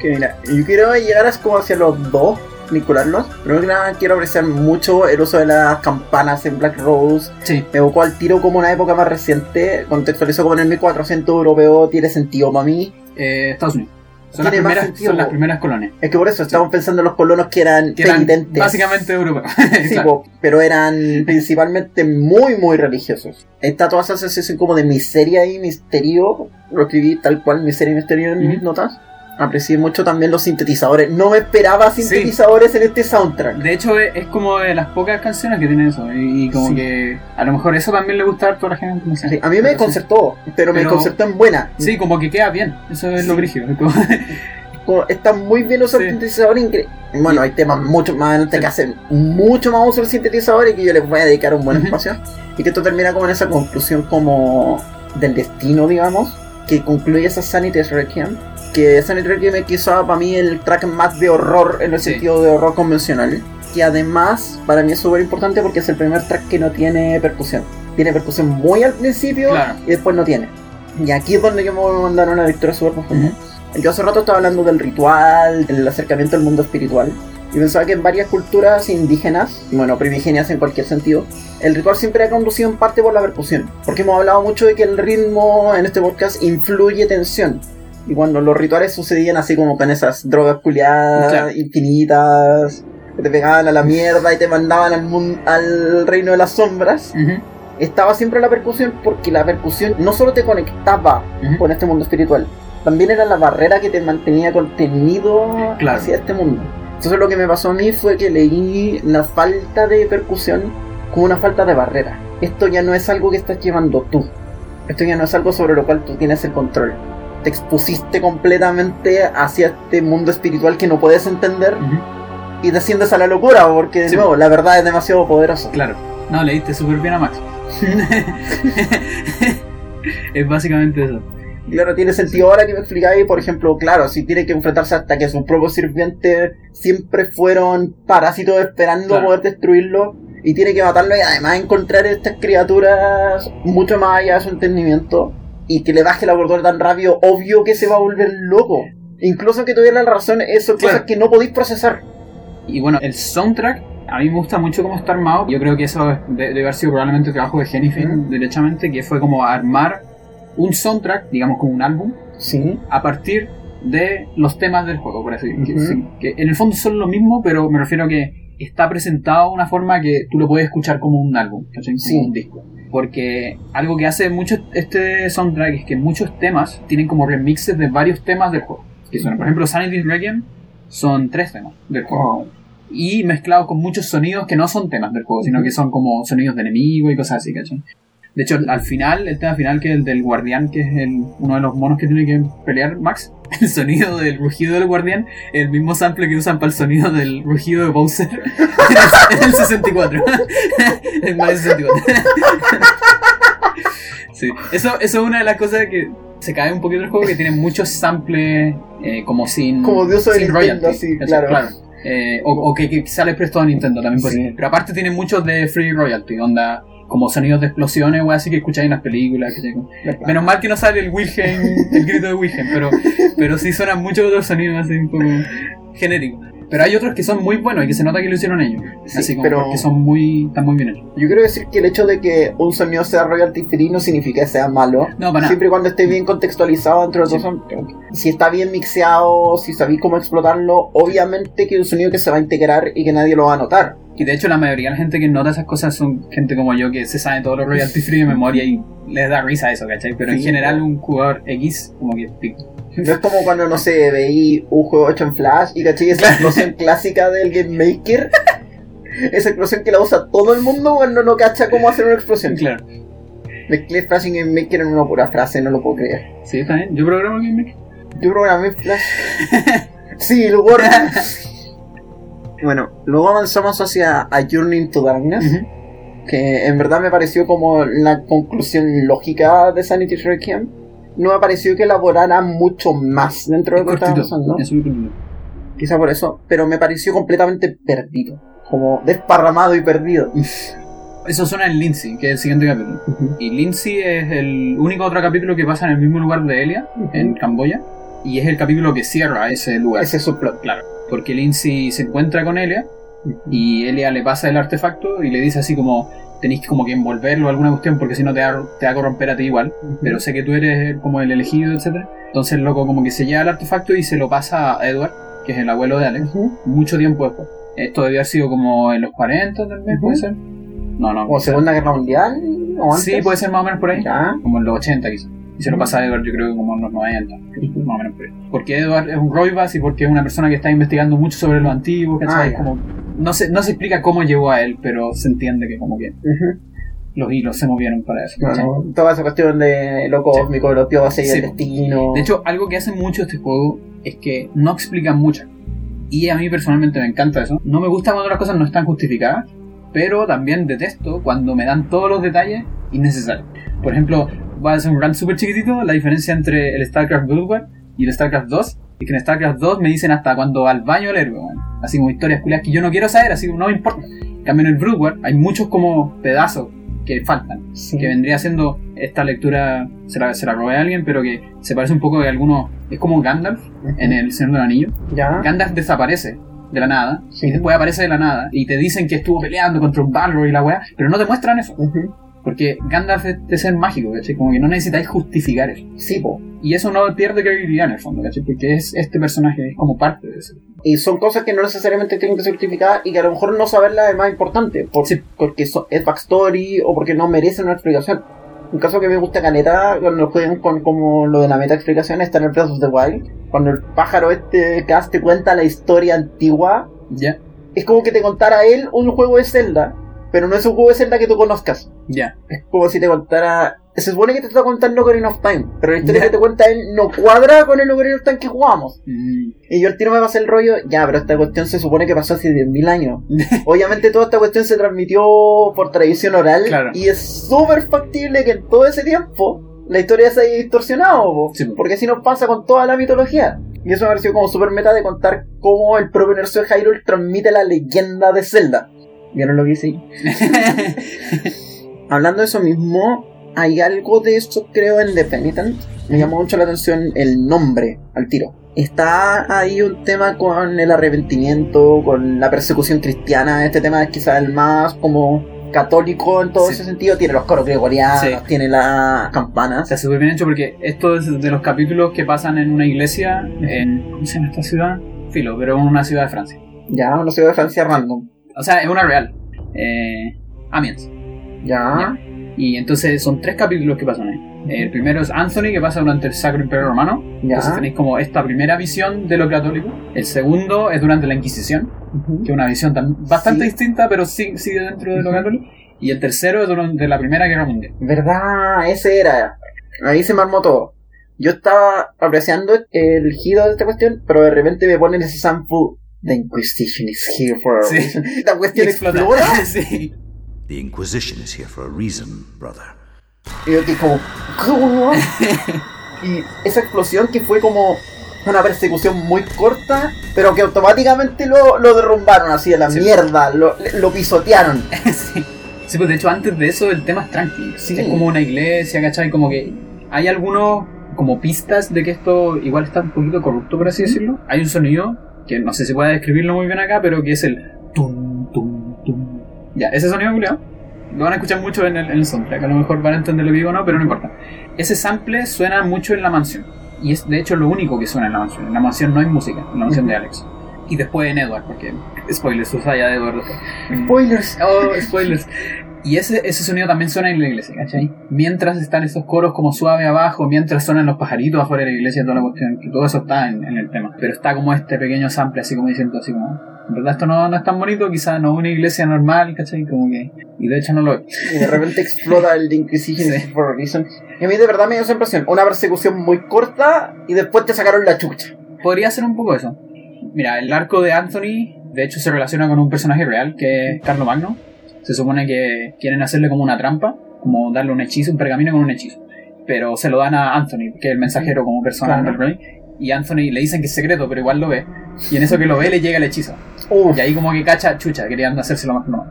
Que mira, yo quiero llegar a como hacia los dos, vincularlos. Primero que nada, quiero apreciar mucho el uso de las campanas en Black Rose. Sí, Me evocó al tiro como una época más reciente, contextualizó como en el 1400 europeo, tiene sentido para mí. eh, Estados Unidos. Son las, primeras, sentido, son las po. primeras colonias. Es que por eso estamos pensando en los colonos que eran Que eran penitentes. básicamente europeos. Sí, Claro. po, pero eran principalmente muy, muy religiosos. Está toda esa sensación como de miseria y misterio. Lo escribí tal cual, miseria y misterio en mis notas. Aprecié mucho también los sintetizadores. No me esperaba Sí. sintetizadores en este soundtrack. De hecho, es, es como de las pocas canciones que tienen eso. Y, y como Sí. que a lo mejor eso también le gusta a toda la gente. no sé. Sí, a mí me Pero sí. desconcertó, pero, me desconcertó en buena. Sí, como que queda bien. Eso es lo brígido. Como- Como Está muy bien usado el sintetizador. incre- Bueno, hay temas mucho más adelante que hacen mucho más uso del sintetizador y que yo les voy a dedicar un buen espacio. Y que esto termina como en esa conclusión como del destino, digamos, que concluye esa Sanity's Requiem. Que Sanity Requiem es quizá para mí el track más de horror en el Sí. sentido de horror convencional. Que además para mí es súper importante porque es el primer track que no tiene percusión. Tiene percusión muy al principio Claro. y después no tiene. Y aquí es donde yo me voy a mandar una lectura súper profunda. Yo hace rato estaba hablando del ritual, del acercamiento al mundo espiritual. Y pensaba que en varias culturas indígenas, bueno, primigenias en cualquier sentido, el ritual siempre ha conducido en parte por la percusión. Porque hemos hablado mucho de que el ritmo en este podcast influye tensión. Y cuando los rituales sucedían así como con esas drogas culiadas Claro. infinitas, que te pegaban a la mierda y te mandaban al, mun- al reino de las sombras, estaba siempre la percusión porque la percusión no solo te conectaba con este mundo espiritual. También era la barrera que te mantenía contenido Claro. hacia este mundo. Entonces lo que me pasó a mí fue que leí la falta de percusión como una falta de barrera. Esto ya no es algo que estás llevando tú. Esto ya no es algo sobre lo cual tú tienes el control. Te expusiste completamente hacia este mundo espiritual que no puedes entender Ujú, y desciendes a la locura porque de Sí. nuevo la verdad es demasiado poderosa. Claro. No, leíste súper bien a Max. es básicamente eso. Claro, tiene sentido ahora que me explicáis, por ejemplo, claro, si tiene que enfrentarse hasta que sus propios sirvientes siempre fueron parásitos esperando Claro. poder destruirlo, y tiene que matarlo y además encontrar estas criaturas mucho más allá de su entendimiento, y que le baje la cordura tan rápido, obvio que se va a volver loco. Incluso que tuviera la razón, eso Claro. cosas que no podéis procesar. Y bueno, el soundtrack a mí me gusta mucho cómo está armado. Yo creo que eso de- debe haber sido probablemente el trabajo de Jennifer, derechamente, que fue como armar un soundtrack, digamos como un álbum, Sí. a partir de los temas del juego, por así que, Ujú. sí, que en el fondo son lo mismo, pero me refiero a que está presentado de una forma que tú lo puedes escuchar como un álbum, ¿cachai? Como Sí. un disco. Porque algo que hace mucho este soundtrack es que muchos temas tienen como remixes de varios temas del juego. Que son, por ejemplo, Sanity's Requiem son tres temas del juego. Y mezclados con muchos sonidos que no son temas del juego, sino que son como sonidos de enemigo y cosas así, ¿cachai? De hecho, al final, el tema final, que es el del guardián, que es el- uno de los monos que tiene que pelear Max, el sonido del rugido del guardián, el mismo sample que usan para el sonido del rugido de Bowser en el, en el 64. en Mario 64. sí, eso, eso es una de las cosas que se cae un poquito del juego, que tiene muchos samples eh, como sin, Como de sin Nintendo, royalty, sí, claro. Eh, o, o que, que sale prestado a Nintendo también. por Sí. Pero aparte tiene muchos de free royalty, onda como sonidos de explosiones o así que escucháis en las películas. ¿cachai? Menos mal que no sale el Wilhelm, el grito de Wilhelm, pero, pero sí suenan muchos otros sonidos así un poco genéricos. Pero hay otros que son muy buenos y que se nota que lo hicieron ellos. Sí, así como pero- porque son muy, están muy bien hechos. Yo quiero decir que el hecho de que un sonido sea royalty free no significa que sea malo. No, para nada. Siempre y cuando esté bien contextualizado dentro de Sí. los soundtrack. Si está bien mixeado, si sabéis cómo explotarlo, obviamente que es un sonido que se va a integrar y que nadie lo va a notar. Y de hecho la mayoría de la gente que nota esas cosas son gente como yo que se sabe todos los royalty free de memoria y les da risa eso, ¿cachai? Pero en general un jugador X como que pico. No es como cuando, no sé, veí un juego hecho en Flash y caché esa explosión clásica del Game Maker. Esa explosión que la usa todo el mundo cuando no cacha cómo hacer una explosión. Claro. Mezclé Flash y Game Maker en una pura frase, no lo puedo creer. Sí, está bien. Yo programo Game Maker. Yo programé Flash. sí, el Word. bueno, luego avanzamos hacia A Journey into Darkness. Que en verdad me pareció como la conclusión lógica de Sanity's Requiem. No me pareció que elaborara mucho más dentro de lo que estaba cortito. pasando. Es muy cortito. quizá por eso, pero me pareció completamente perdido, como desparramado y perdido. Eso suena en Lindsay, que es el siguiente capítulo. Y Lindsay es el único otro capítulo que pasa en el mismo lugar de Elia, en Camboya. Y es el capítulo que cierra ese lugar. Ese subplot. Claro. Porque Lindsay se encuentra con Elia y Elia le pasa el artefacto y le dice así como tenéis como que envolverlo alguna cuestión porque si no te va, te va a corromper a ti igual. Pero sé que tú eres como el elegido, etcétera Entonces el loco como que se lleva el artefacto y se lo pasa a Edward, que es el abuelo de Alex, mucho tiempo después. Esto debió haber sido como en los 40 tal vez, puede ser. No, no. O Segunda Guerra Mundial, o antes. Sí, puede ser más o menos por ahí. Ya. Como en los 80 quizás. Y se lo pasa a Edward yo creo que como en los 90. Más o menos. Porque Edward es un Roybas y porque es una persona que está investigando mucho sobre lo antiguo, ¿cachai? Ah, como, no, se, no se explica cómo llegó a él, pero se entiende que como que los hilos se movieron para eso. ¿cachai? Bueno, toda esa cuestión de lo cósmico, de los dioses y Sí. el destino. De hecho, algo que hace mucho este juego es que no explican mucho. Y a mí personalmente me encanta eso. No me gusta cuando las cosas no están justificadas, pero también detesto cuando me dan todos los detalles innecesarios. Por ejemplo, voy a hacer un rant súper chiquitito, la diferencia entre el StarCraft War y el StarCraft 2. Es que en StarCraft 2 me dicen hasta cuando va al baño el héroe, weón. así como historias culiadas que yo no quiero saber, así que no me importa. En cambio en el Brood War hay muchos como pedazos que faltan Sí. que vendría siendo esta lectura, se la, se la robé a alguien, pero que se parece un poco de algunos. Es como Gandalf en El Señor del Anillo. Ya. Gandalf desaparece de la nada Sí. y después aparece de la nada y te dicen que estuvo peleando contra un Balrog y la weá, pero no te muestran eso. Ujú. Porque Gandalf es de ser mágico, ¿cachai? Como que no necesitáis justificar eso. Sí, po. Y eso no pierde credibilidad en el fondo, ¿cachai? Porque es este personaje, es como parte de eso. Y son cosas que no necesariamente tienen que ser justificadas y que a lo mejor no saberlas es más importante. por- Sí. Porque so- es backstory o porque no merecen una explicación. Un caso que me gusta caleta cuando juegan con como lo de la meta explicación está en el Breath of the Wild. Cuando el pájaro este cast te cuenta la historia antigua, Ya, es como que te contara él un juego de Zelda, pero no es un juego de Zelda que tú conozcas. ya. Es como si te contara. Se supone que te está contando Ocarina of Time, pero la historia que te cuenta él no cuadra con el Ocarina of Time que jugamos. Mm, Y yo al tiro me pasé el rollo, ya, pero esta cuestión se supone que pasó hace 10.000 años. Obviamente toda esta cuestión se transmitió por tradición oral Claro. y es súper factible que en todo ese tiempo la historia se haya distorsionado, Sí, porque así nos pasa con toda la mitología. Y eso me pareció como súper meta de contar cómo el propio universo de Hyrule transmite la leyenda de Zelda. ¿Vieron lo que hice? Hablando de eso mismo, hay algo de eso creo en The Penitent. Me llamó mucho la atención el nombre al tiro. Está ahí un tema con el arrepentimiento, con la persecución cristiana. Este tema es quizás el más como católico en todo Sí. ese sentido. Tiene los coros gregorianos, Sí. tiene las campanas. Está súper bien hecho porque esto es de los capítulos que pasan en una iglesia en. ¿Cómo se llama esta ciudad? Filo, pero en una ciudad de Francia. Ya, una ciudad de Francia random. O sea, es una real. Eh, Amiens. Ya. Y entonces son tres capítulos que pasan ahí. El primero es Anthony, que pasa durante el Sacro Imperio Romano. Ya. Entonces tenéis como esta primera visión de lo católico. El segundo es durante la Inquisición, que es una visión bastante Sí. distinta, pero sí, sigue dentro de lo católico. Y el tercero es durante la Primera Guerra Mundial. ¿Verdad? Ese era. Ahí se me armó todo. Yo estaba apreciando el giro de esta cuestión, pero de repente me ponen ese sample. The Inquisition is here for a Sí. reason. Esta cuestión Explota. explota. sí. The Inquisition is here for a reason, brother. Y yo estoy como. ¿cómo? y esa explosión que fue como una persecución muy corta, pero que automáticamente lo, lo derrumbaron así a la Sí. mierda, lo, lo pisotearon. sí. Sí, pues de hecho antes de eso el tema es tranquilo. Sí. Es como una iglesia, ¿cachai? Como que hay algunos como pistas de que esto igual está un poquito corrupto, por así decirlo. Hay un sonido que no sé si pueda describirlo muy bien acá, pero que es el tum, tum, tum. Ya, ese sonido, Julio, lo van a escuchar mucho en el, en el soundtrack. A lo mejor van a entender lo que digo o no, pero no importa. Ese sample suena mucho en la mansión. Y es de hecho lo único que suena en la mansión. En la mansión no hay música, en la mansión de Alex. Y después en Edward, porque spoilers, usa ya de Edward después. Spoilers. Oh, spoilers. Y ese, ese sonido también suena en la iglesia, ¿cachai? Mientras están esos coros como suave abajo, mientras suenan los pajaritos afuera de la iglesia, toda la cuestión, que todo eso está en, en el tema. Pero está como este pequeño sample, así como diciendo, así como, en verdad esto no, no es tan bonito, quizás no es una iglesia normal, ¿cachai? Como que, y de hecho no lo es. Y de repente explota el The Inquisition Sí. for a reason. Y a mí de verdad me dio esa impresión. Una persecución muy corta y después te sacaron la chucha. Podría ser un poco eso. Mira, el arco de Anthony, de hecho, se relaciona con un personaje real, que es Carlo Magno. Se supone que quieren hacerle como una trampa, como darle un hechizo, un pergamino con un hechizo. Pero se lo dan a Anthony, que es el mensajero como personal Claro. del rey. Y Anthony le dicen que es secreto, pero igual lo ve. Y en eso que lo ve le llega el hechizo. Y ahí como que cacha, chucha, querían hacérselo más no.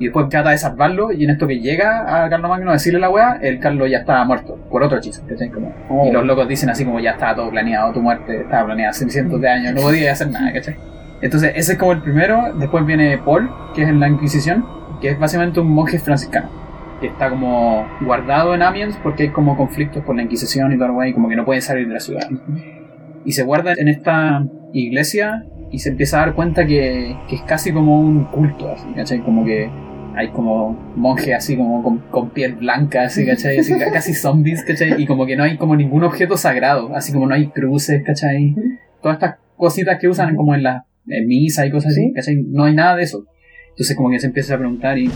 Y después trata de salvarlo, y en esto que llega a Carlos Magno a decirle la weá, el Carlos ya estaba muerto, por otro hechizo. Como, Oh. Y los locos dicen así como ya estaba todo planeado, tu muerte estaba planeada hace cientos de años, no podía hacer nada, ¿cachai? Entonces ese es como el primero, después viene Paul, que es en la Inquisición, que es básicamente un monje franciscano, que está como guardado en Amiens porque hay como conflictos con la Inquisición y todo el weá, y como que no puede salir de la ciudad. Y se guarda en esta iglesia y se empieza a dar cuenta que, que es casi como un culto, así, ¿cachai? Como que hay como monjes así como con, con piel blanca, así, ¿cachai? Así, ca- casi zombies, ¿cachai? Y como que no hay como ningún objeto sagrado, así como no hay cruces, ¿cachai? Todas estas cositas que usan como en la en misa y cosas así, ¿cachai? No hay nada de eso. Entonces como que se empieza a preguntar y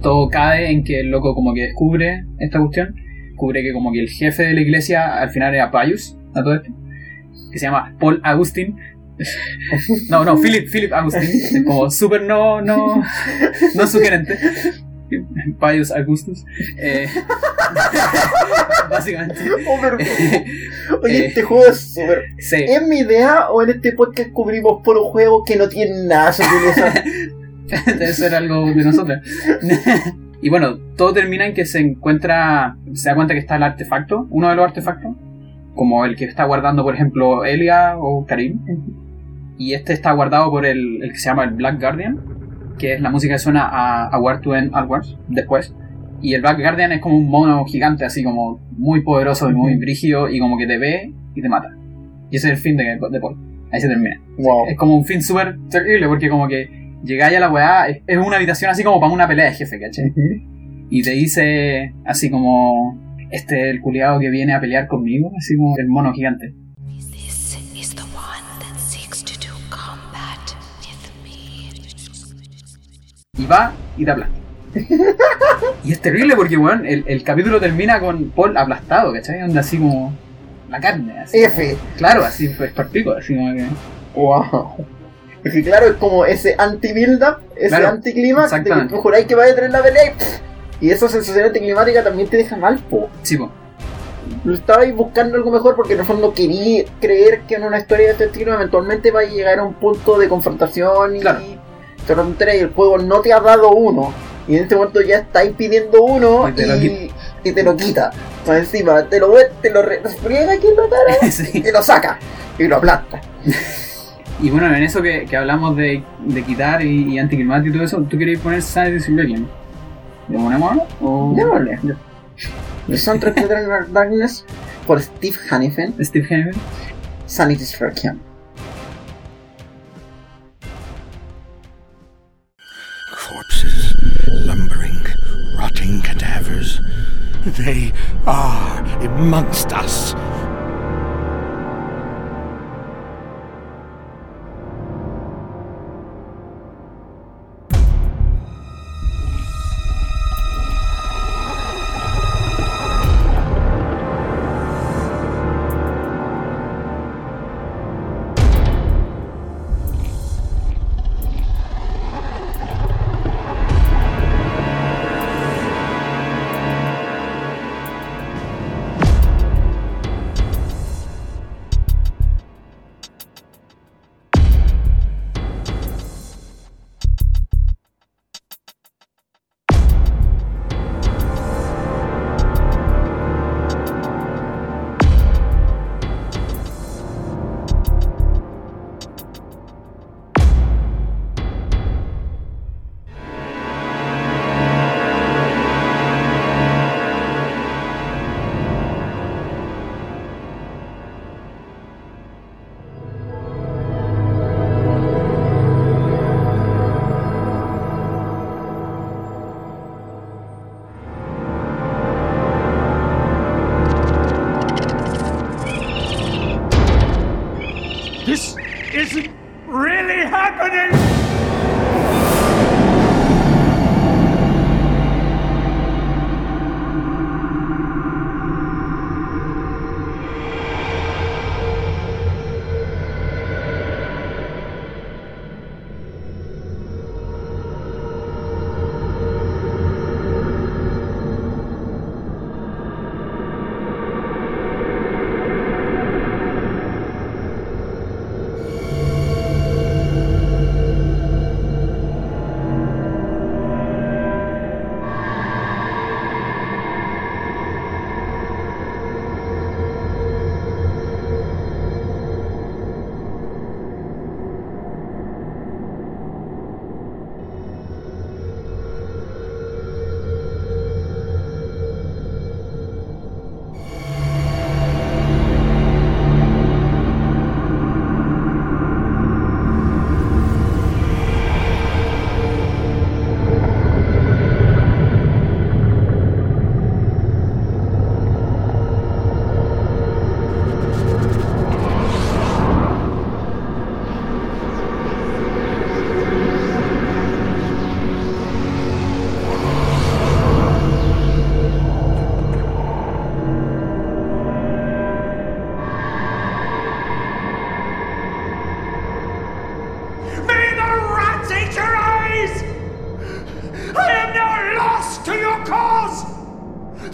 todo cae en que el loco como que descubre esta cuestión, descubre que como que el jefe de la iglesia al final era Pius, a todo esto, que se llama Paul Agustín. No, no, Philip, Philip Agustín, como súper no, no, no sugerente. Pius Augustus. Eh, básicamente. Oye, Eh, este juego es súper. Sí. ¿Es mi idea o en este podcast cubrimos por un juego que no tiene nada sobre? Debe ser algo de nosotros. y bueno, todo termina en que se encuentra, se da cuenta que está el artefacto, uno de los artefactos, como el que está guardando, por ejemplo, Elia o Karim. Y este está guardado por el, el que se llama el Black Guardian, que es la música que suena a, a War to End Wars después. Y el Black Guardian es como un mono gigante, así como muy poderoso y muy brígido, y como que te ve y te mata. Y ese es el fin de, de Paul. Ahí se termina. wow. Es como un fin súper terrible porque como que llegáis a la weá, es, una habitación así como para una pelea de jefe, ¿cachai? Y te dice así como, este es el culiado que viene a pelear conmigo, así como el mono gigante. Y va y te aplasta. y es terrible porque, weón, el, el capítulo termina con Paul aplastado, ¿cachai? Onda así como la carne, así. F. Claro, así pues partico, así como que... Wow. Es que claro, es como ese anti-build-up, ese Claro, anti-climax, de que tú juráis que va a tener la pelea y, pff, y esa sensación anticlimática también te deja mal, po. Sí, po. Lo estabais buscando algo mejor porque en el fondo quería creer que en una historia de este estilo eventualmente va a llegar a un punto de confrontación y Claro. te lo enteras y el juego no te ha dado uno. Y en este momento ya estáis pidiendo uno Y te lo y, y te lo quita. Encima, te lo ve- te lo re- friega aquí en la cara sí. y lo saca y lo aplasta. Y bueno, en eso que, que hablamos de, de quitar y, y anticlimático y todo eso, ¿tú querías poner Sanity Rebellion? ¿Lo ponemos ahora? O... Démosle. The soundtrack de Eternal Darkness por Steve Hanifen, Steve Henry. Sanity's Requiem. Corpses, lumbering, rotting cadavers. They are amongst us.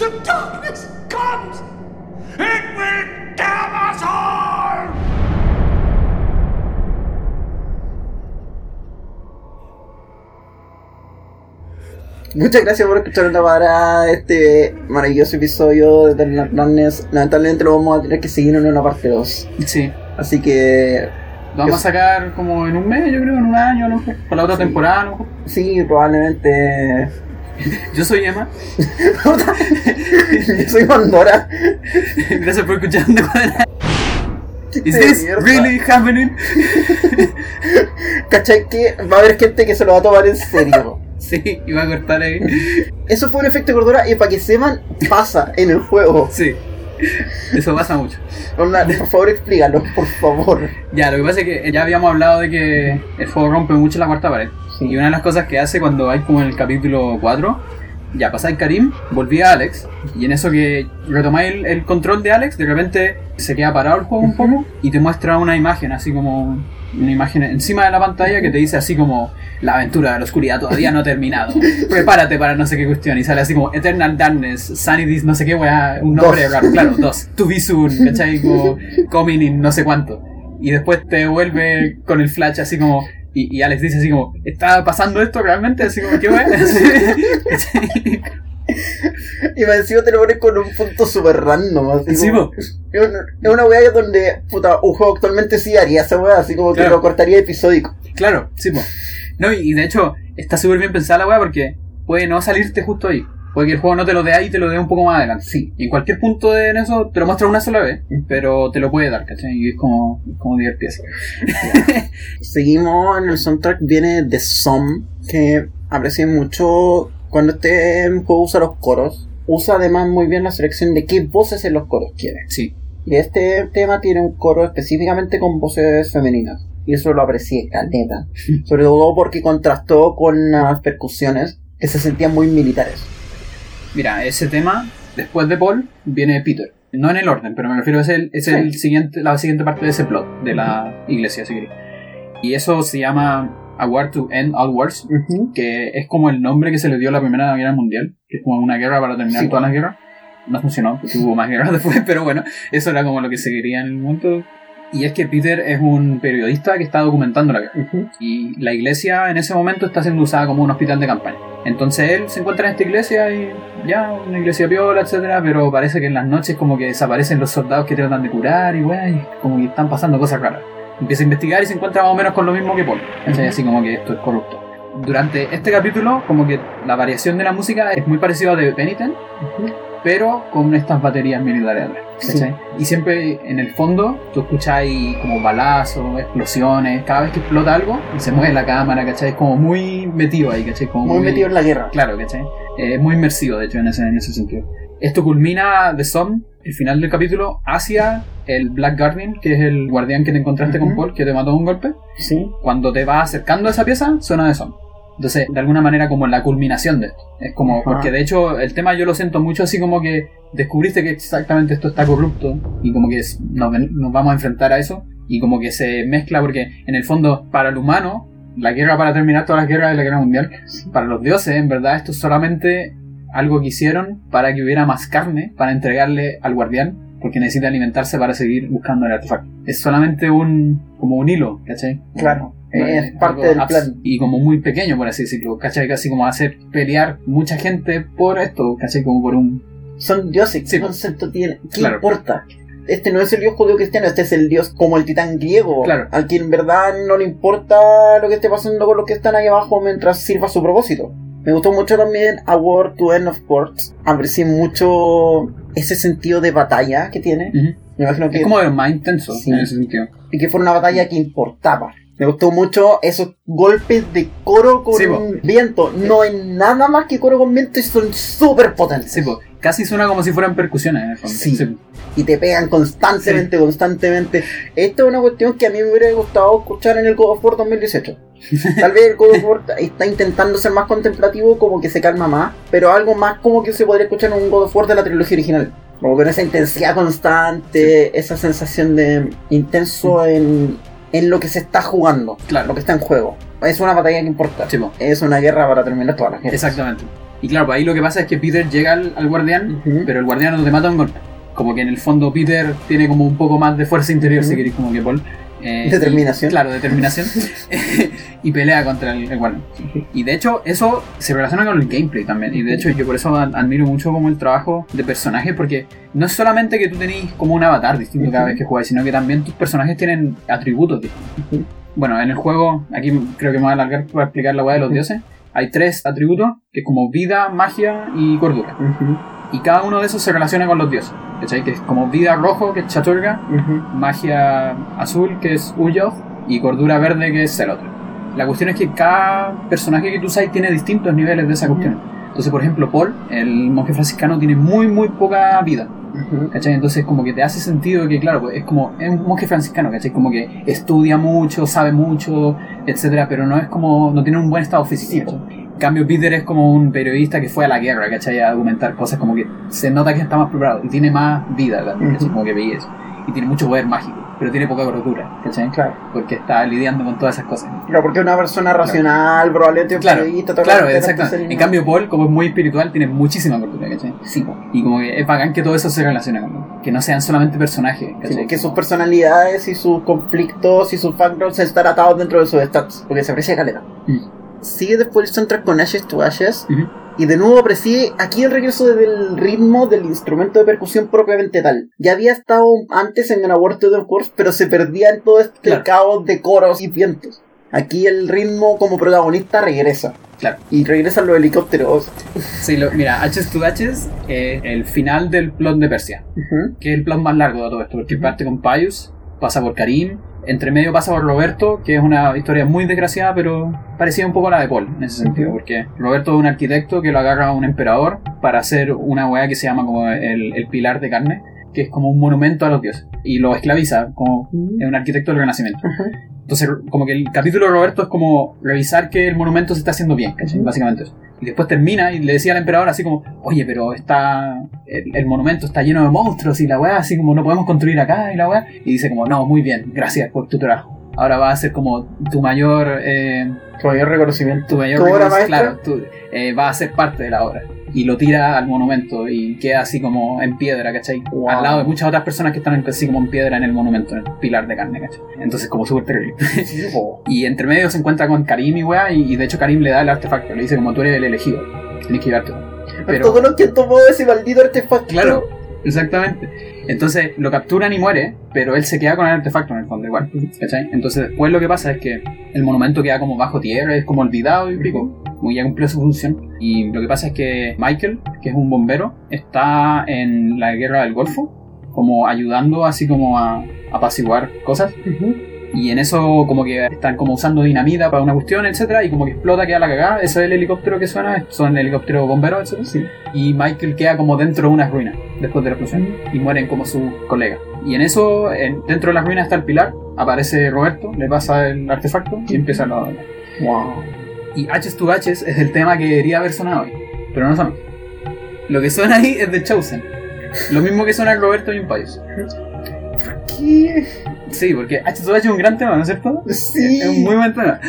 the darkness comes, it will damn! Muchas gracias por escuchar escucharnos para este maravilloso episodio de Eternal Darkness. Lamentablemente lo vamos a tener que seguir en una parte 2. Sí. Así que lo vamos a sacar como en un mes, yo creo, en un año, a lo mejor. La otra temporada, a lo mejor. Sí, probablemente Yo soy Emma. Yo soy Pandora. Gracias por escuchar de cuadra. Is this mierda. really happening? ¿Cachai que va a haber gente que se lo va a tomar en serio? Sí, iba a cortar ahí. Eso fue un efecto de cordura y para que sepan, pasa en el juego. Sí. Eso pasa mucho. Onda, por favor, explícalo, por favor. Ya, lo que pasa es que ya habíamos hablado de que el fuego rompe mucho la cuarta pared. Sí. Y una de las cosas que hace cuando hay como en el capítulo 4, ya pasáis Karim, volví a Alex, y en eso que retomáis el, el control de Alex, de repente se queda parado el juego un poco y te muestra una imagen, así como una imagen encima de la pantalla que te dice así como la aventura de la oscuridad todavía no ha terminado. Prepárate para no sé qué cuestión. Y sale así como Eternal Darkness, Sanity, no sé qué weá, un nombre Dos. raro, claro, dos. To be soon, ¿cachai? Como coming in no sé cuánto. Y después te vuelve con el flash así como. Y, y Alex dice así como, ¿está pasando esto realmente? Así como, ¿qué weá? Y me encima te lo pones con un punto super random. Así Sí, como- es una, weá donde, puta, un juego actualmente sí haría esa weá, así como que Claro. lo cortaría episódico. Claro, sí, po. No, y, y de hecho, está súper bien pensada la weá porque puede no salirte justo ahí. Puede que el juego no te lo dé ahí y te lo dé un poco más adelante. Sí. Y en cualquier punto de en eso te lo muestra una sola vez, pero te lo puede dar, ¿cachai? Y es como, como divertirse. Seguimos en el soundtrack, viene The Sum, que aprecié mucho cuando este juego usa los coros. Usa además muy bien la selección de qué voces en los coros quiere. Sí, Y este tema tiene un coro específicamente con voces femeninas. Y eso lo aprecié, caleta. Sobre todo porque contrastó con las percusiones que se sentían muy militares. Mira, ese tema, después de Paul, viene Peter. No en el orden, pero me refiero, es, el, es el siguiente, la siguiente parte de ese plot, de la iglesia, si queréis. Y eso se llama A War to End All Wars, que es como el nombre que se le dio a la Primera Guerra Mundial, que es como una guerra para terminar Sí. todas las guerras. No funcionó, porque hubo más guerras después, pero bueno, eso era como lo que se quería en el mundo. Y es que Peter es un periodista que está documentando la guerra. Y la iglesia en ese momento está siendo usada como un hospital de campaña. Entonces él se encuentra en esta iglesia y ya, una iglesia piola, etcétera, pero parece que en las noches como que desaparecen los soldados que tratan de curar y weá, y como que están pasando cosas raras. Empieza a investigar y se encuentra más o menos con lo mismo que Paul. ¿cachai? Así como que esto es corrupto. Durante este capítulo, como que la variación de la música es muy parecida a de Penitent, pero con estas baterías militares ¿cachai? Y siempre en el fondo tú escucháis como balazos, explosiones, cada vez que explota algo y se mueve la cámara, ¿cachai? Es como muy metido ahí, ¿cachai? Como Muy metido en la guerra. Claro, ¿cachai? Eh, Es muy inmersivo, de hecho, en ese, en ese sentido. Esto culmina de Som, el final del capítulo, hacia el Black Guardian, que es el guardián que te encontraste con. Paul, que te mató de un golpe. Sí. Cuando te vas acercando a esa pieza, suena de Som. Entonces, de alguna manera, como la culminación de esto. Es como, Ajá. porque de hecho, el tema yo lo siento mucho así como que descubriste que exactamente esto está corrupto y como que es- nos, vamos a enfrentar a eso y como que se mezcla porque en el fondo, para el humano, la guerra para terminar todas las guerras de la guerra mundial, para los dioses, en verdad, esto es solamente algo que hicieron para que hubiera más carne para entregarle al guardián, porque necesita alimentarse para seguir buscando el artefacto. Es solamente un, como un hilo, ¿cachai? Claro. Es Eh, parte algo del plan. Y como muy pequeño, por así decirlo, ¿cachai? Casi como hacer pelear mucha gente por esto, ¿cachai? Como por un... Son dioses. Sí. ¿Qué concepto tiene? ¿Qué Claro. importa? Este no es el dios judío cristiano, este es el dios como el titán griego. Claro. Al que en verdad no le importa lo que esté pasando con los que están ahí abajo mientras sirva su propósito. Me gustó mucho también A War to End of Ports. Aprecié mucho ese sentido de batalla que tiene. Me imagino que, Es como de lo más intenso Sí. en ese sentido. y que fue una batalla que importaba. Me gustó mucho esos golpes de coro con Sí, viento. No hay nada más que coro con viento y son súper potentes. Sí, casi suena como si fueran percusiones el. Sí. y te pegan constantemente, constantemente. Esto es una cuestión que a mí me hubiera gustado escuchar en el God of War 2018. Tal vez el God of War está intentando ser más contemplativo, como que se calma más, pero algo más como que se podría escuchar en un God of War de la trilogía original. Como con esa intensidad constante, esa sensación de intenso en, en lo que se está jugando, Claro. lo que está en juego. Es una batalla que importa. Sí. Es una guerra para terminar todas las guerras. Exactamente. Y claro, pues ahí lo que pasa es que Peter llega al, al guardián, pero el guardián no te mata un golpe. Como que en el fondo Peter tiene como un poco más de fuerza interior, si Ujú. queréis, como que Paul. Eh, Determinación. y- claro, determinación. y pelea contra el, el guardián. Y de hecho, eso se relaciona con el gameplay también. Y de hecho, yo por eso ad- admiro mucho como el trabajo de personajes, porque no es solamente que tú tenés como un avatar distinto cada vez que juegas, sino que también tus personajes tienen atributos distintos. Bueno, en el juego, aquí creo que me voy a alargar para explicar la weá de los dioses. Hay tres atributos, que es como vida, magia y cordura. Y cada uno de esos se relaciona con los dioses. ¿Cachai? Que es como vida rojo, que es Chaturga, magia azul, que es Uyoth, y cordura verde, que es Celotl. La cuestión es que cada personaje que tú usas tiene distintos niveles de esa cuestión. Entonces, por ejemplo, Paul, el monje franciscano, tiene muy, muy poca vida. ¿Cachai? Entonces como que te hace sentido que, claro, pues, es como, es un monje franciscano, ¿cachai? Como que estudia mucho, sabe mucho, etcétera, pero no es como, no tiene un buen estado físico. En cambio, Peter es como un periodista que fue a la guerra, ¿cachai? A documentar cosas, como que se nota que está más preparado y tiene más vida, ¿cachai? Como que eso. Y tiene mucho poder mágico, pero tiene poca cordura, ¿cachai? Claro. Porque está lidiando con todas esas cosas. Claro, porque es una persona racional, probablemente Claro, periodista, todo claro, lo que exacto. En cambio, Paul, como es muy espiritual, tiene muchísima cordura, ¿cachai? Sí. Y como que es bacán que todo eso se relacione con él. Que no sean solamente personajes, Sí, ¿cachai? que sus personalidades y sus conflictos y sus backgrounds están atados dentro de sus stats, porque se aprecia caleta. Mm. Sigue después el soundtrack con Ashes to Ashes, Ujú. Y de nuevo aprecia aquí el regreso del ritmo del instrumento de percusión propiamente tal. Ya había estado antes en An Award to the Course, pero se perdía en todo este Claro. caos de coros y vientos. Aquí el ritmo como protagonista regresa. Claro. Y regresan los helicópteros. Sí, lo- mira, H's to H's es el final del plot de Persia, que es el plot más largo de todo esto, porque parte con Pius, pasa por Karim, entre medio pasa por Roberto, que es una historia muy desgraciada, pero parecía un poco a la de Paul en ese sentido, porque Roberto es un arquitecto que lo agarra a un emperador para hacer una weá que se llama como el, el pilar de carne, que es como un monumento a los dioses, y lo esclaviza, como es un arquitecto del Renacimiento. Entonces, como que el capítulo de Roberto es como revisar que el monumento se está haciendo bien, ¿cachai? Básicamente eso. Y después termina y le decía al emperador así como, oye, pero está el, el monumento está lleno de monstruos y la weá, así como no podemos construir acá y la weá. Y dice como, no, muy bien, gracias por tu trabajo. Ahora va a ser como tu mayor, eh, Tu mayor reconocimiento. tu mayor ¿Tu maestra? claro, tu- eh, va a ser parte de la obra. Y lo tira al monumento y queda así como en piedra, ¿cachai? Wow. Al lado de muchas otras personas que están así como en piedra en el monumento, en el pilar de carne, ¿cachai? Entonces como súper terrible. Y entre medio se encuentra con Karim y weá, y, y de hecho Karim le da el artefacto, le dice como tú eres el elegido, tienes que llevarte. Pero, lo que tomó ese maldito artefacto. claro, exactamente. Entonces lo capturan y muere, pero él se queda con el artefacto en el fondo igual, ¿cachai? Entonces después lo que pasa es que el monumento queda como bajo tierra, es como olvidado y pico, como ya cumplió su función. Y lo que pasa es que Michael, que es un bombero, está en la guerra del Golfo, como ayudando así como a apaciguar cosas. Y en eso como que están como usando dinamita para una cuestión, etcétera, y como que explota, queda la cagada, ese es el helicóptero que suena, son helicópteros bomberos, etcétera. Y Michael queda como dentro de unas ruinas después de la explosión y mueren como sus colegas. Y en eso, en- dentro de las ruinas está el pilar, aparece Roberto, le pasa el artefacto y empieza la Wow. Y H's to H's es el tema que debería haber sonado hoy, pero no sonó. Lo que suena ahí es de Chosen. Lo mismo que suena Roberto y un Pius. ¿Qué? Sí, porque H to H es un gran tema, ¿no es cierto? Sí. Es un muy buen tema.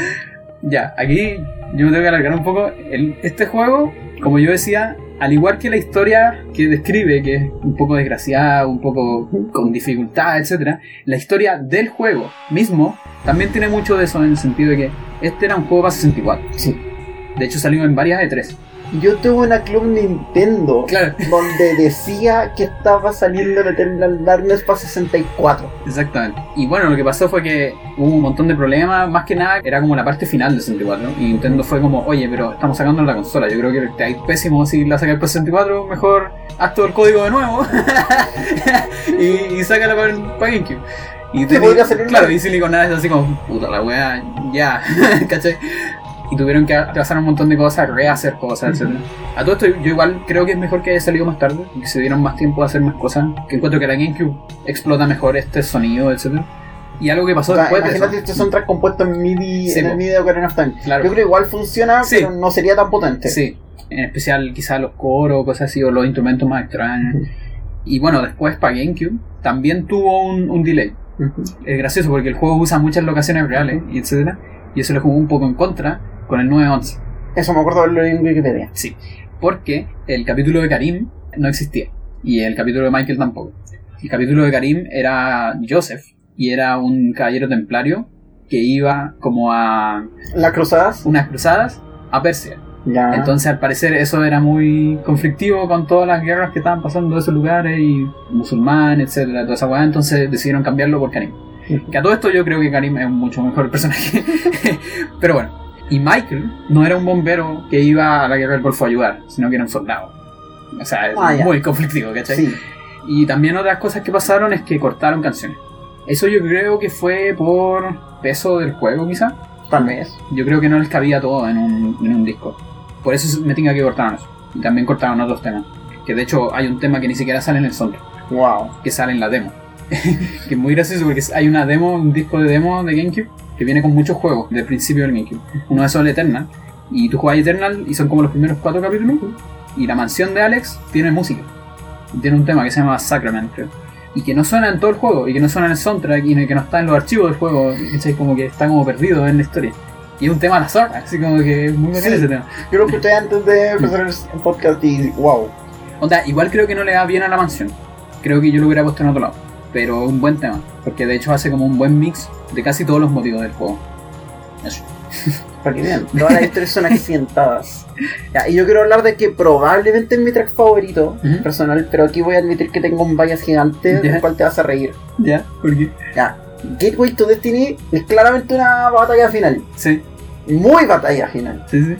Ya, aquí yo me tengo que alargar un poco. El- este juego, como yo decía, al igual que la historia que describe, que es un poco desgraciada, un poco con dificultad, etc., la historia del juego mismo también tiene mucho de eso en el sentido de que este era un juego para 64. Sí. De hecho, salió en varias E3. Yo tuve una Club Nintendo Claro. donde decía que estaba saliendo el Eternal Darkness para 64. Exactamente. Y bueno, lo que pasó fue que hubo un montón de problemas, más que nada era como la parte final de 64. Y Nintendo fue como, oye, pero estamos sacando la consola. Yo creo que te hay pésimo si la sacas para 64, mejor haz todo el código de nuevo y, y sácala para, para GameCube. Y Que teni- podría Claro, y Silicon Knights así como, puta la wea, ya, ¿cachai? Y tuvieron que pasar un montón de cosas, rehacer cosas, etc. A todo esto yo igual creo que es mejor que haya salido más tarde, que se dieron más tiempo a hacer más cosas, que encuentro que la GameCube explota mejor este sonido, etc. Y algo que pasó O sea, después de imagínate eso. este soundtrack compuesto en MIDI, Sí, en el. MIDI de Ocarina of Time. Claro. Yo creo que igual funciona, Sí. pero no sería tan potente. Sí, en especial quizás los coros, cosas así, o los instrumentos más extraños. Y bueno, después para GameCube también tuvo un, un delay. Es gracioso porque el juego usa muchas locaciones reales, y etcétera, y eso le jugó un poco en contra con el 911. Eso me acuerdo de verlo en Wikipedia. Sí, porque el capítulo de Karim no existía y el capítulo de Michael tampoco. El capítulo de Karim era Joseph y era un caballero templario que iba como a Las cruzadas. unas cruzadas a Persia. Ya. Entonces, al parecer, eso era muy conflictivo con todas las guerras que estaban pasando en esos lugares y musulmán, etcétera, toda esa weá. Entonces decidieron cambiarlo por Karim. Que a todo esto yo creo que Karim es un mucho mejor personaje. Pero bueno. Y Michael no era un bombero que iba a la guerra del Golfo a ayudar, sino que era un soldado. O sea, es Ah, muy conflictivo, ¿cachai? sí. Y también otras cosas que pasaron es que cortaron canciones. Eso yo creo que fue por peso del juego, quizá. Tal vez. Yo creo que no les cabía todo en un, en un disco. Por eso me tenga que cortaron eso. Y también cortaron otros temas. Que de hecho hay un tema que ni siquiera sale en el soundtrack, Wow. que sale en la demo. que es muy gracioso porque hay una demo, un disco de demo de GameCube que viene con muchos juegos del principio del GameCube. Uno de esos es el Eternal. Y tú juegas Eternal y son como los primeros cuatro capítulos. Y la mansión de Alex tiene música. Tiene un tema que se llama Sacrament, creo. Y que no suena en todo el juego, y que no suena en el soundtrack, y que no está en los archivos del juego. ¿cachai? Como que está como perdido en la historia. Y es un tema a la zorra, así como que es muy bacán Sí. ese tema. Yo lo escuché antes de empezar el podcast y wow. Onda, igual creo que no le da bien a la mansión. Creo que yo lo hubiera puesto en otro lado. Pero un buen tema. Porque de hecho hace como un buen mix de casi todos los motivos del juego. Eso. Para que vean, todas las historias son accidentadas. Ya, y yo quiero hablar de que probablemente es mi track favorito personal, pero aquí voy a admitir que tengo un bias gigante Ya. del cual te vas a reír. ¿Ya? ¿Por qué? Ya, Gateway to Destiny es claramente una batalla final. Sí, Muy batalla final. sí, sí.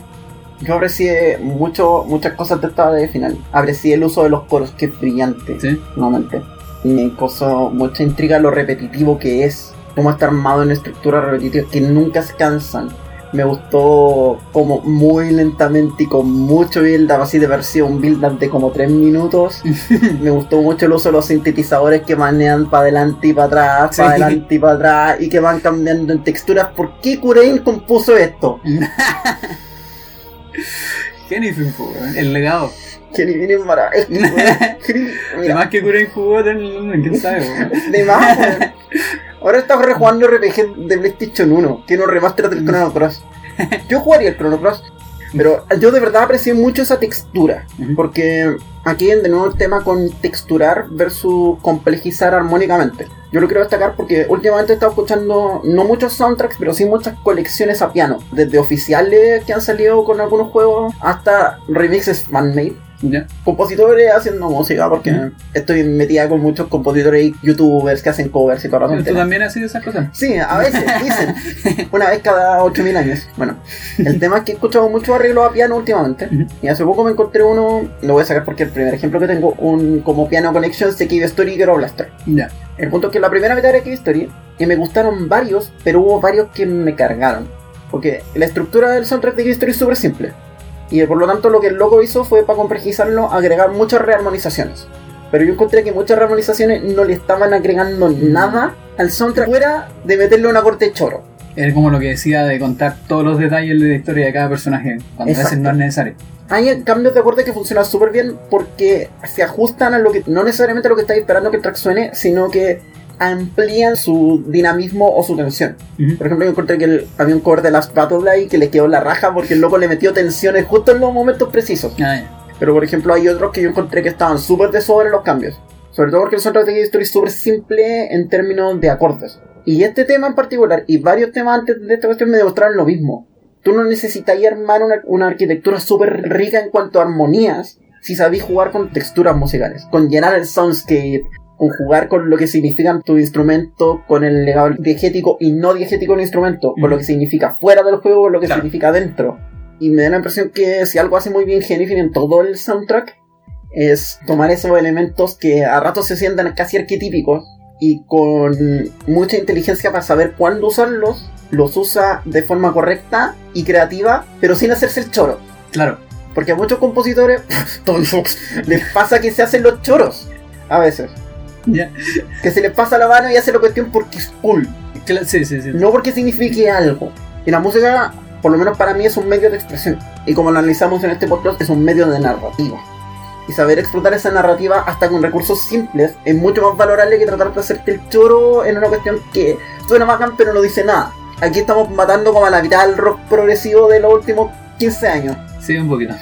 Yo aprecié mucho, muchas cosas de esta batalla final. Aprecié el uso de los coros, que es brillante. Sí. nuevamente. Me causó mucha intriga lo repetitivo que es, cómo está armado en estructuras repetitivas que nunca se cansan. Me gustó como muy lentamente y con mucho build-up, así de versión build-up de como 3 minutos. Me gustó mucho el uso de los sintetizadores que manean para adelante y para atrás, Sí. para adelante y para atrás, y que van cambiando en texturas. ¿Por qué Kurein compuso esto? Kenny weón. El legado. Ni viene Mira, Además que Kuren jugó quién sabe. De más. Ahora estás rejugando RPG de PlayStation 1, que no remaster del Chrono Cross. Yo jugaría el Chrono Cross, pero yo de verdad aprecié mucho esa textura, porque aquí de nuevo el tema con texturar versus complejizar armónicamente. Yo lo quiero destacar porque últimamente he estado escuchando no muchos soundtracks, pero sí muchas colecciones a piano, desde oficiales que han salido con algunos juegos hasta remixes fan-made Ya. compositores haciendo música, porque Mm. estoy metida con muchos compositores y youtubers que hacen covers y toda la ¿Tú también has sido esas cosas? Sí, a veces, dicen. Una vez cada 8000 años. Bueno, el tema es que he escuchado mucho arreglos a piano últimamente. Y hace poco me encontré uno, lo voy a sacar porque el primer ejemplo que tengo, un como piano connections de Cave Story y Ghetto Blaster. Ya. El punto es que la primera mitad era Cave Story y me gustaron varios, pero hubo varios que me cargaron. Porque la estructura del soundtrack de Cave Story es súper simple. Y por lo tanto lo que el loco hizo fue para complejizarlo agregar muchas rearmonizaciones. Pero yo encontré que muchas rearmonizaciones no le estaban agregando nada al soundtrack fuera de meterle una corte de choro. Era como lo que decía de contar todos los detalles de la historia de cada personaje, cuando a veces Exacto. no es necesario. Hay cambios de acorde que funcionan súper bien porque se ajustan a lo que, no necesariamente a lo que estáis esperando que el track suene, sino que amplían su dinamismo o su tensión. Ujú. Por ejemplo, yo encontré que el- había un cover de Last Battle ahí que le quedó la raja porque el loco le metió tensiones justo en los momentos precisos. Ah. Pero por ejemplo, hay otros que yo encontré que estaban súper de sobre los cambios. Sobre todo porque el soundtrack de Story es súper simple en términos de acordes. Y este tema en particular, y varios temas antes de esta cuestión me demostraron lo mismo. Tú no necesitas armar una, una arquitectura súper rica en cuanto a armonías si sabís jugar con texturas musicales, con llenar el soundscape, con jugar con lo que significan tu instrumento, con el legado diegético y no diegético del instrumento, con lo que significa fuera del juego, con lo que Claro. significa dentro. Y me da la impresión que si algo hace muy bien Jennifer en todo el soundtrack, es tomar esos elementos que a ratos se sientan casi arquetípicos y con mucha inteligencia para saber cuándo usarlos, los usa de forma correcta y creativa, pero sin hacerse el choro. Claro. Porque a muchos compositores les pasa que se hacen los choros a veces. Que se les pasa la mano y hace la cuestión porque es cool, Sí, sí, sí. no porque signifique algo. Y la música, por lo menos para mí, es un medio de expresión. Y como lo analizamos en este podcast, es un medio de narrativa. Y saber explotar esa narrativa hasta con recursos simples es mucho más valorable que tratar de hacerte el choro en una cuestión que suena bacán pero no dice nada. Aquí estamos matando como a la mitad del rock progresivo de los últimos 15 años. Sí, un poquito.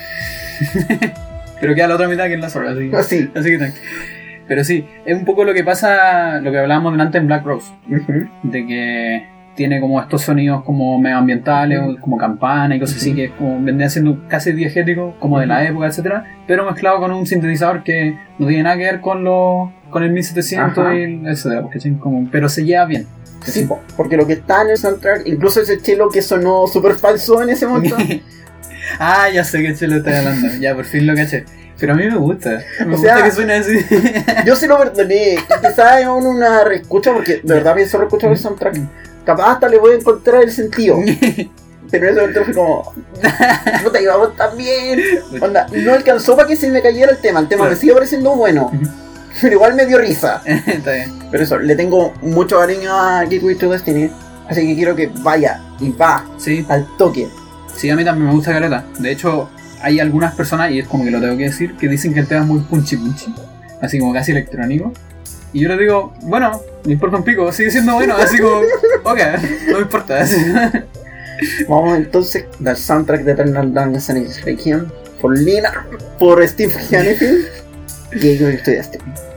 Pero queda la otra mitad que es la zorra, así, Así. así que tranqui. Pero sí, es un poco lo que pasa, lo que hablábamos delante en Black Rose, de que tiene como estos sonidos como medioambientales, o como campana y cosas así, que como vendría siendo casi diegético, como de la época, etcétera, pero mezclado con un sintetizador que no tiene nada que ver con lo, con el 1700 Ajá. y el- etcétera, como, pero se lleva bien. Sí, po, porque lo que está en el soundtrack, incluso ese chelo que sonó súper falso en ese momento. ah, ya sé que chelo está hablando, ya por fin lo caché. Pero a mí me gusta, me O gusta sea- que suene así. Yo sí lo perdoné. Quizás es una reescucha, porque de verdad pienso reescuchar el soundtrack. Capaz hasta le voy a encontrar el sentido. Pero en ese momento fue como. No te íbamos tan bien. Onda, no alcanzó para que se me cayera el tema. El tema me sigue pareciendo bueno. Pero igual me dio risa. está bien. Pero eso, le tengo mucho cariño a Gateway to Destiny. Así que quiero que vaya y va Sí, al toque. Sí, a mí también me gusta Caleta. De hecho, hay algunas personas, y es como que lo tengo que decir, que dicen que el tema es muy punchy punchy. Así como casi electrónico. Y yo les digo, bueno, me importa un pico, sigue siendo bueno. Así como, ok, no me importa. Vamos entonces del soundtrack de Eternal and Its Requiem por Lina, por Steve Hannefield y Gateway to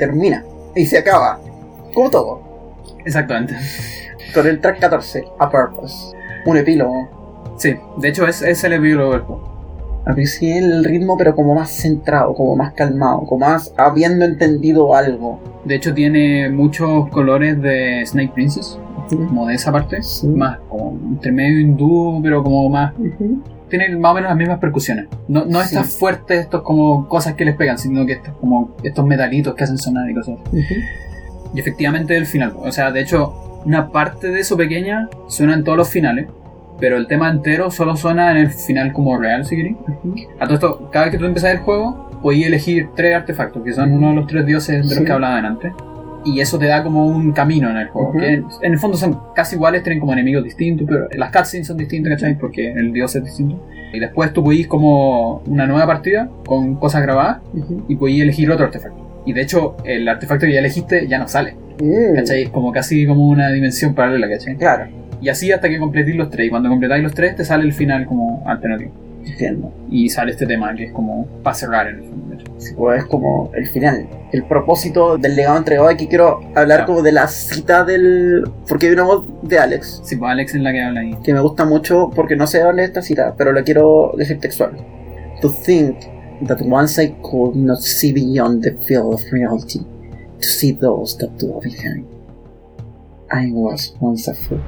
termina. Y se acaba. Como todo. Exactamente. Con el track 14, A Purpose. Un epílogo. Sí, de hecho es, es el epílogo del juego. Aprecié el ritmo, pero como más centrado, como más calmado, como más habiendo entendido algo. De hecho tiene muchos colores de Snake Princess, como de esa parte. Sí. Más como intermedio hindú, pero como más... Tiene más o menos las mismas percusiones. No, no Sí. estas fuertes, estos como cosas que les pegan, sino que estos como estos metalitos que hacen sonar y cosas. Y efectivamente el final. O sea, de hecho, una parte de eso pequeña suena en todos los finales. Pero el tema entero solo suena en el final como real, si queréis. A todo esto, cada vez que tú empezás el juego, podías elegir tres artefactos, que son uno de los tres dioses de los Sí. que hablaba antes. Y eso te da como un camino en el juego. Que en el fondo son casi iguales, tienen como enemigos distintos, pero las cutscenes son distintas, ¿cachai? Porque el dios es distinto. Y después tú podís como una nueva partida con cosas grabadas y podías elegir otro artefacto. Y de hecho, el artefacto que ya elegiste ya no sale. Mm, ¿Cachai? Es como casi como una dimensión paralela, ¿cachai? Claro, Y así hasta que completéis los tres. Y cuando completáis los tres, te sale el final como alternativo. Entiendo. Y sale este tema que es como para cerrar en el fondo. Sí, pues es como el final, el propósito del legado entregado. Aquí quiero hablar Claro. como de la cita del. Porque hay una voz de Alex Sí, pues Alex es la que habla ahí. que me gusta mucho porque no sé de dónde es esta cita, pero la quiero decir textual. To think that once I could not see beyond the field of reality, to see those that dwell behind. I was once a fool.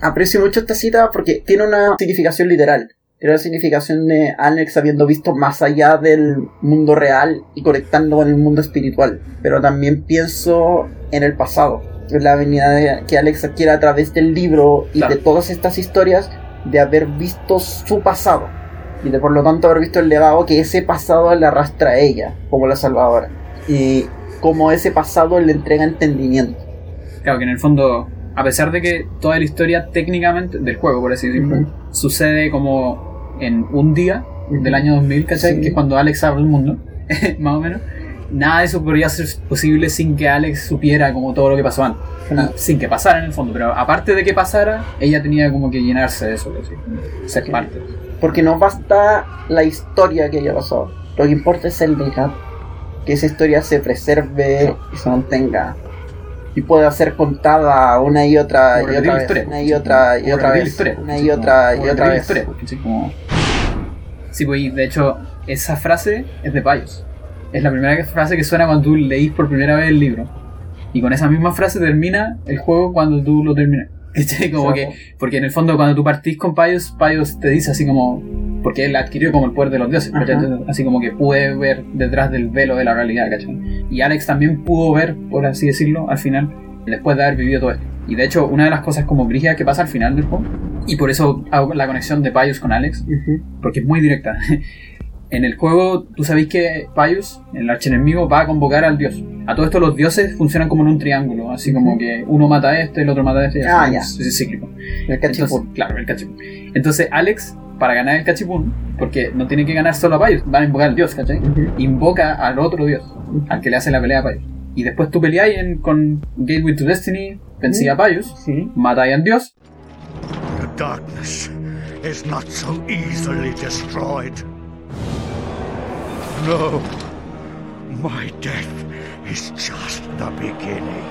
Aprecio mucho esta cita porque tiene una significación literal. Tiene la significación de Alex habiendo visto más allá del mundo real y conectando con el mundo espiritual. Pero también pienso en el pasado. En la venida que Alex adquiere a través del libro y Claro. de todas estas historias de haber visto su pasado. Y de por lo tanto haber visto el legado que ese pasado le arrastra a ella como la salvadora. Y como ese pasado le entrega entendimiento. Claro, que en el fondo, a pesar de que toda la historia técnicamente del juego, por así decirlo, sucede como en un día del año 2000, ¿cachai? Sí. Que es cuando Alex abre el mundo, más o menos. Nada de eso podría ser posible sin que Alex supiera como todo lo que pasó antes. Ah. Sin que pasara en el fondo, pero aparte de que pasara, ella tenía como que llenarse de eso, ser parte. Porque no basta la historia que haya pasado. Lo que importa es el legado. Que esa historia se preserve y se mantenga. Y pueda ser contada una y otra Como y otra vez. historia. Una y otra y otra vez. historia, Una y otra y otra vez. Sí, pues de hecho, esa frase es de Payos. Es la primera frase que suena cuando tú leís por primera vez el libro. Y con esa misma frase termina el juego cuando tú lo terminas. ¿Cachai? Como que, porque en el fondo cuando tú partís con Payos, Payos te dice así como... Porque él adquirió como el poder de los dioses, así como que pude ver detrás del velo de la realidad, ¿cachai? Y Alex también pudo ver, por así decirlo, al final, después de haber vivido todo esto. Y de hecho, una de las cosas como brígidas que pasa al final del juego, y por eso hago la conexión de Payos con Alex, Ujú. porque es muy directa. En el juego, tú sabéis que Paius, el archienemigo, va a convocar al dios. A todo esto, los dioses funcionan como en un triángulo, así como que uno mata a este, el otro mata a este, y Ah, así, ya. es, cíclico. El. Entonces, claro, el cachipún. Entonces, Alex, para ganar el cachipún, porque no tiene que ganar solo a Paius, van a invocar al dios, ¿cachai? Invoca al otro dios, al que le hace la pelea a Paius. Y después tú peleáis en- con Gateway to Destiny, vencí a Paius, Sí. matáis al dios, The darkness is not so easily destroyed. No. My death is just the beginning.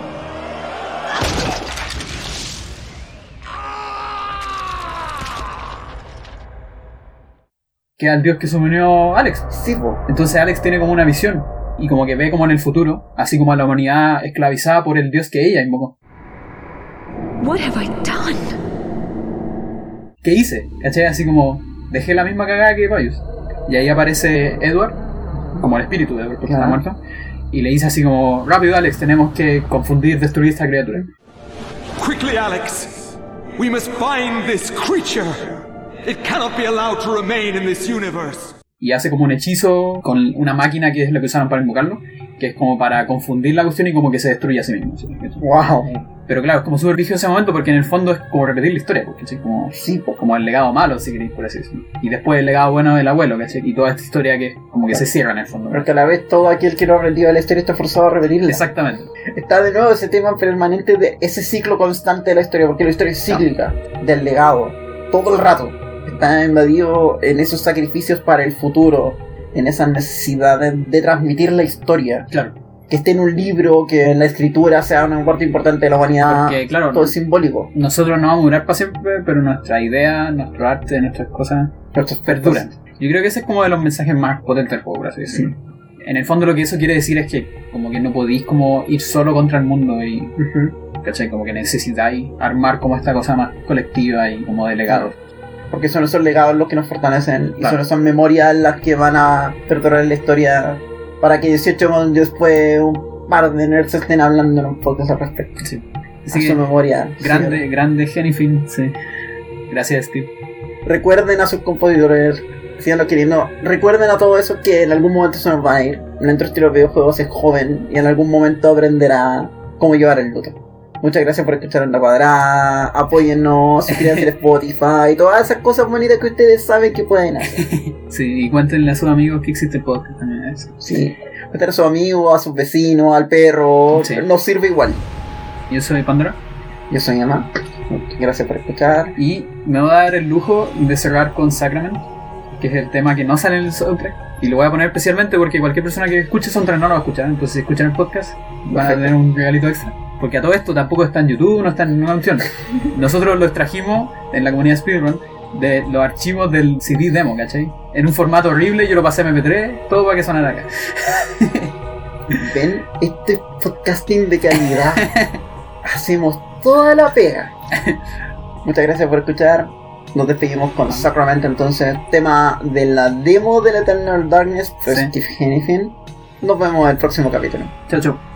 Que es al dios que sumió Alex. Sí, po. Entonces Alex tiene como una visión y como que ve como en el futuro, así como a la humanidad esclavizada por el dios que ella invocó. What have I done? ¿Qué hice? ¿Cachai? Así como dejé la misma cagada que Payus. Y ahí aparece Edward, como el espíritu de Edward, porque está muerto. Y le dice así como, rápido Alex, tenemos que confundir, destruir esta criatura. Quickly, Alex! We must find this creature! It cannot be allowed to remain in this universe! Y hace como un hechizo con una máquina que es lo que usaron para invocarlo, que es como para confundir la cuestión y como que se destruye a sí mismo. ¿sí? Wow. Pero claro, es como súper rígido ese momento porque en el fondo es como repetir la historia, porque ¿sí? como, Sí, po. como el legado malo, si queréis, por así decirlo. Y después el legado bueno del abuelo, ¿cachai? Y toda esta historia que como que se cierra en el fondo. Pero que a la vez todo aquel que no ha aprendido de la historia está forzado a repetirla. Exactamente. Está de nuevo ese tema permanente de ese ciclo constante de la historia, porque la historia es cíclica, del legado, todo el rato. Está invadido en esos sacrificios para el futuro, en esa necesidad de, transmitir la historia. Claro. Que esté en un libro, que la escritura sea una parte importante de la humanidad. Porque, claro, todo es simbólico. nosotros no vamos a durar para siempre, pero nuestra idea, nuestro arte, nuestras cosas Nuestros perduran. Yo creo que ese es como de los mensajes más potentes del juego, por así decirlo. En el fondo lo que eso quiere decir es que como que no podéis como ir solo contra el mundo y. ¿cachai? Como que necesitáis armar como esta cosa más colectiva y como de legados. Porque son esos legados los que nos fortalecen y Claro. son esas memorias las que van a perdurar en la historia para que 18 años después un par de nerds estén hablando un poco al respecto. Sí. A Así su que, memoria. grande, grande Jennifer, sí. Gracias, Steve. Recuerden a sus compositores, síganlo queriendo. Recuerden a todo eso que en algún momento se nos va a ir. La industria de los videojuegos es joven y en algún momento aprenderá cómo llevar el luto. Muchas gracias por escuchar en la cuadrada. Apóyennos, suscríbanse a Spotify, todas esas cosas bonitas que ustedes saben que pueden hacer. Sí, y cuéntenle a sus amigos que existe el podcast también. Eso. Sí. Meter a sus amigos, a sus vecinos, al perro. Sí. Nos sirve igual. Yo soy Pandora Yo soy Emma. Gracias por escuchar. y me voy a dar el lujo de cerrar con Sacrament, que es el tema que no sale en el soundtrack. Y lo voy a poner especialmente porque cualquier persona que escuche soundtrack no lo va a escuchar. Entonces, si escuchan el podcast, van a tener un regalito extra. Porque a todo esto tampoco está en YouTube, no está en ninguna opción. Nosotros lo extrajimos en la comunidad Speedrun de los archivos del CD demo, ¿cachai? En un formato horrible, yo lo pasé a MP3, todo para que sonara acá. Ven, este podcasting de calidad. Hacemos toda la pega. Muchas gracias por escuchar. Nos despedimos con Sacramento, entonces, tema de la demo del Eternal Darkness, Sí. Steve Hennifin. Nos vemos en el próximo capítulo. Chao, chao.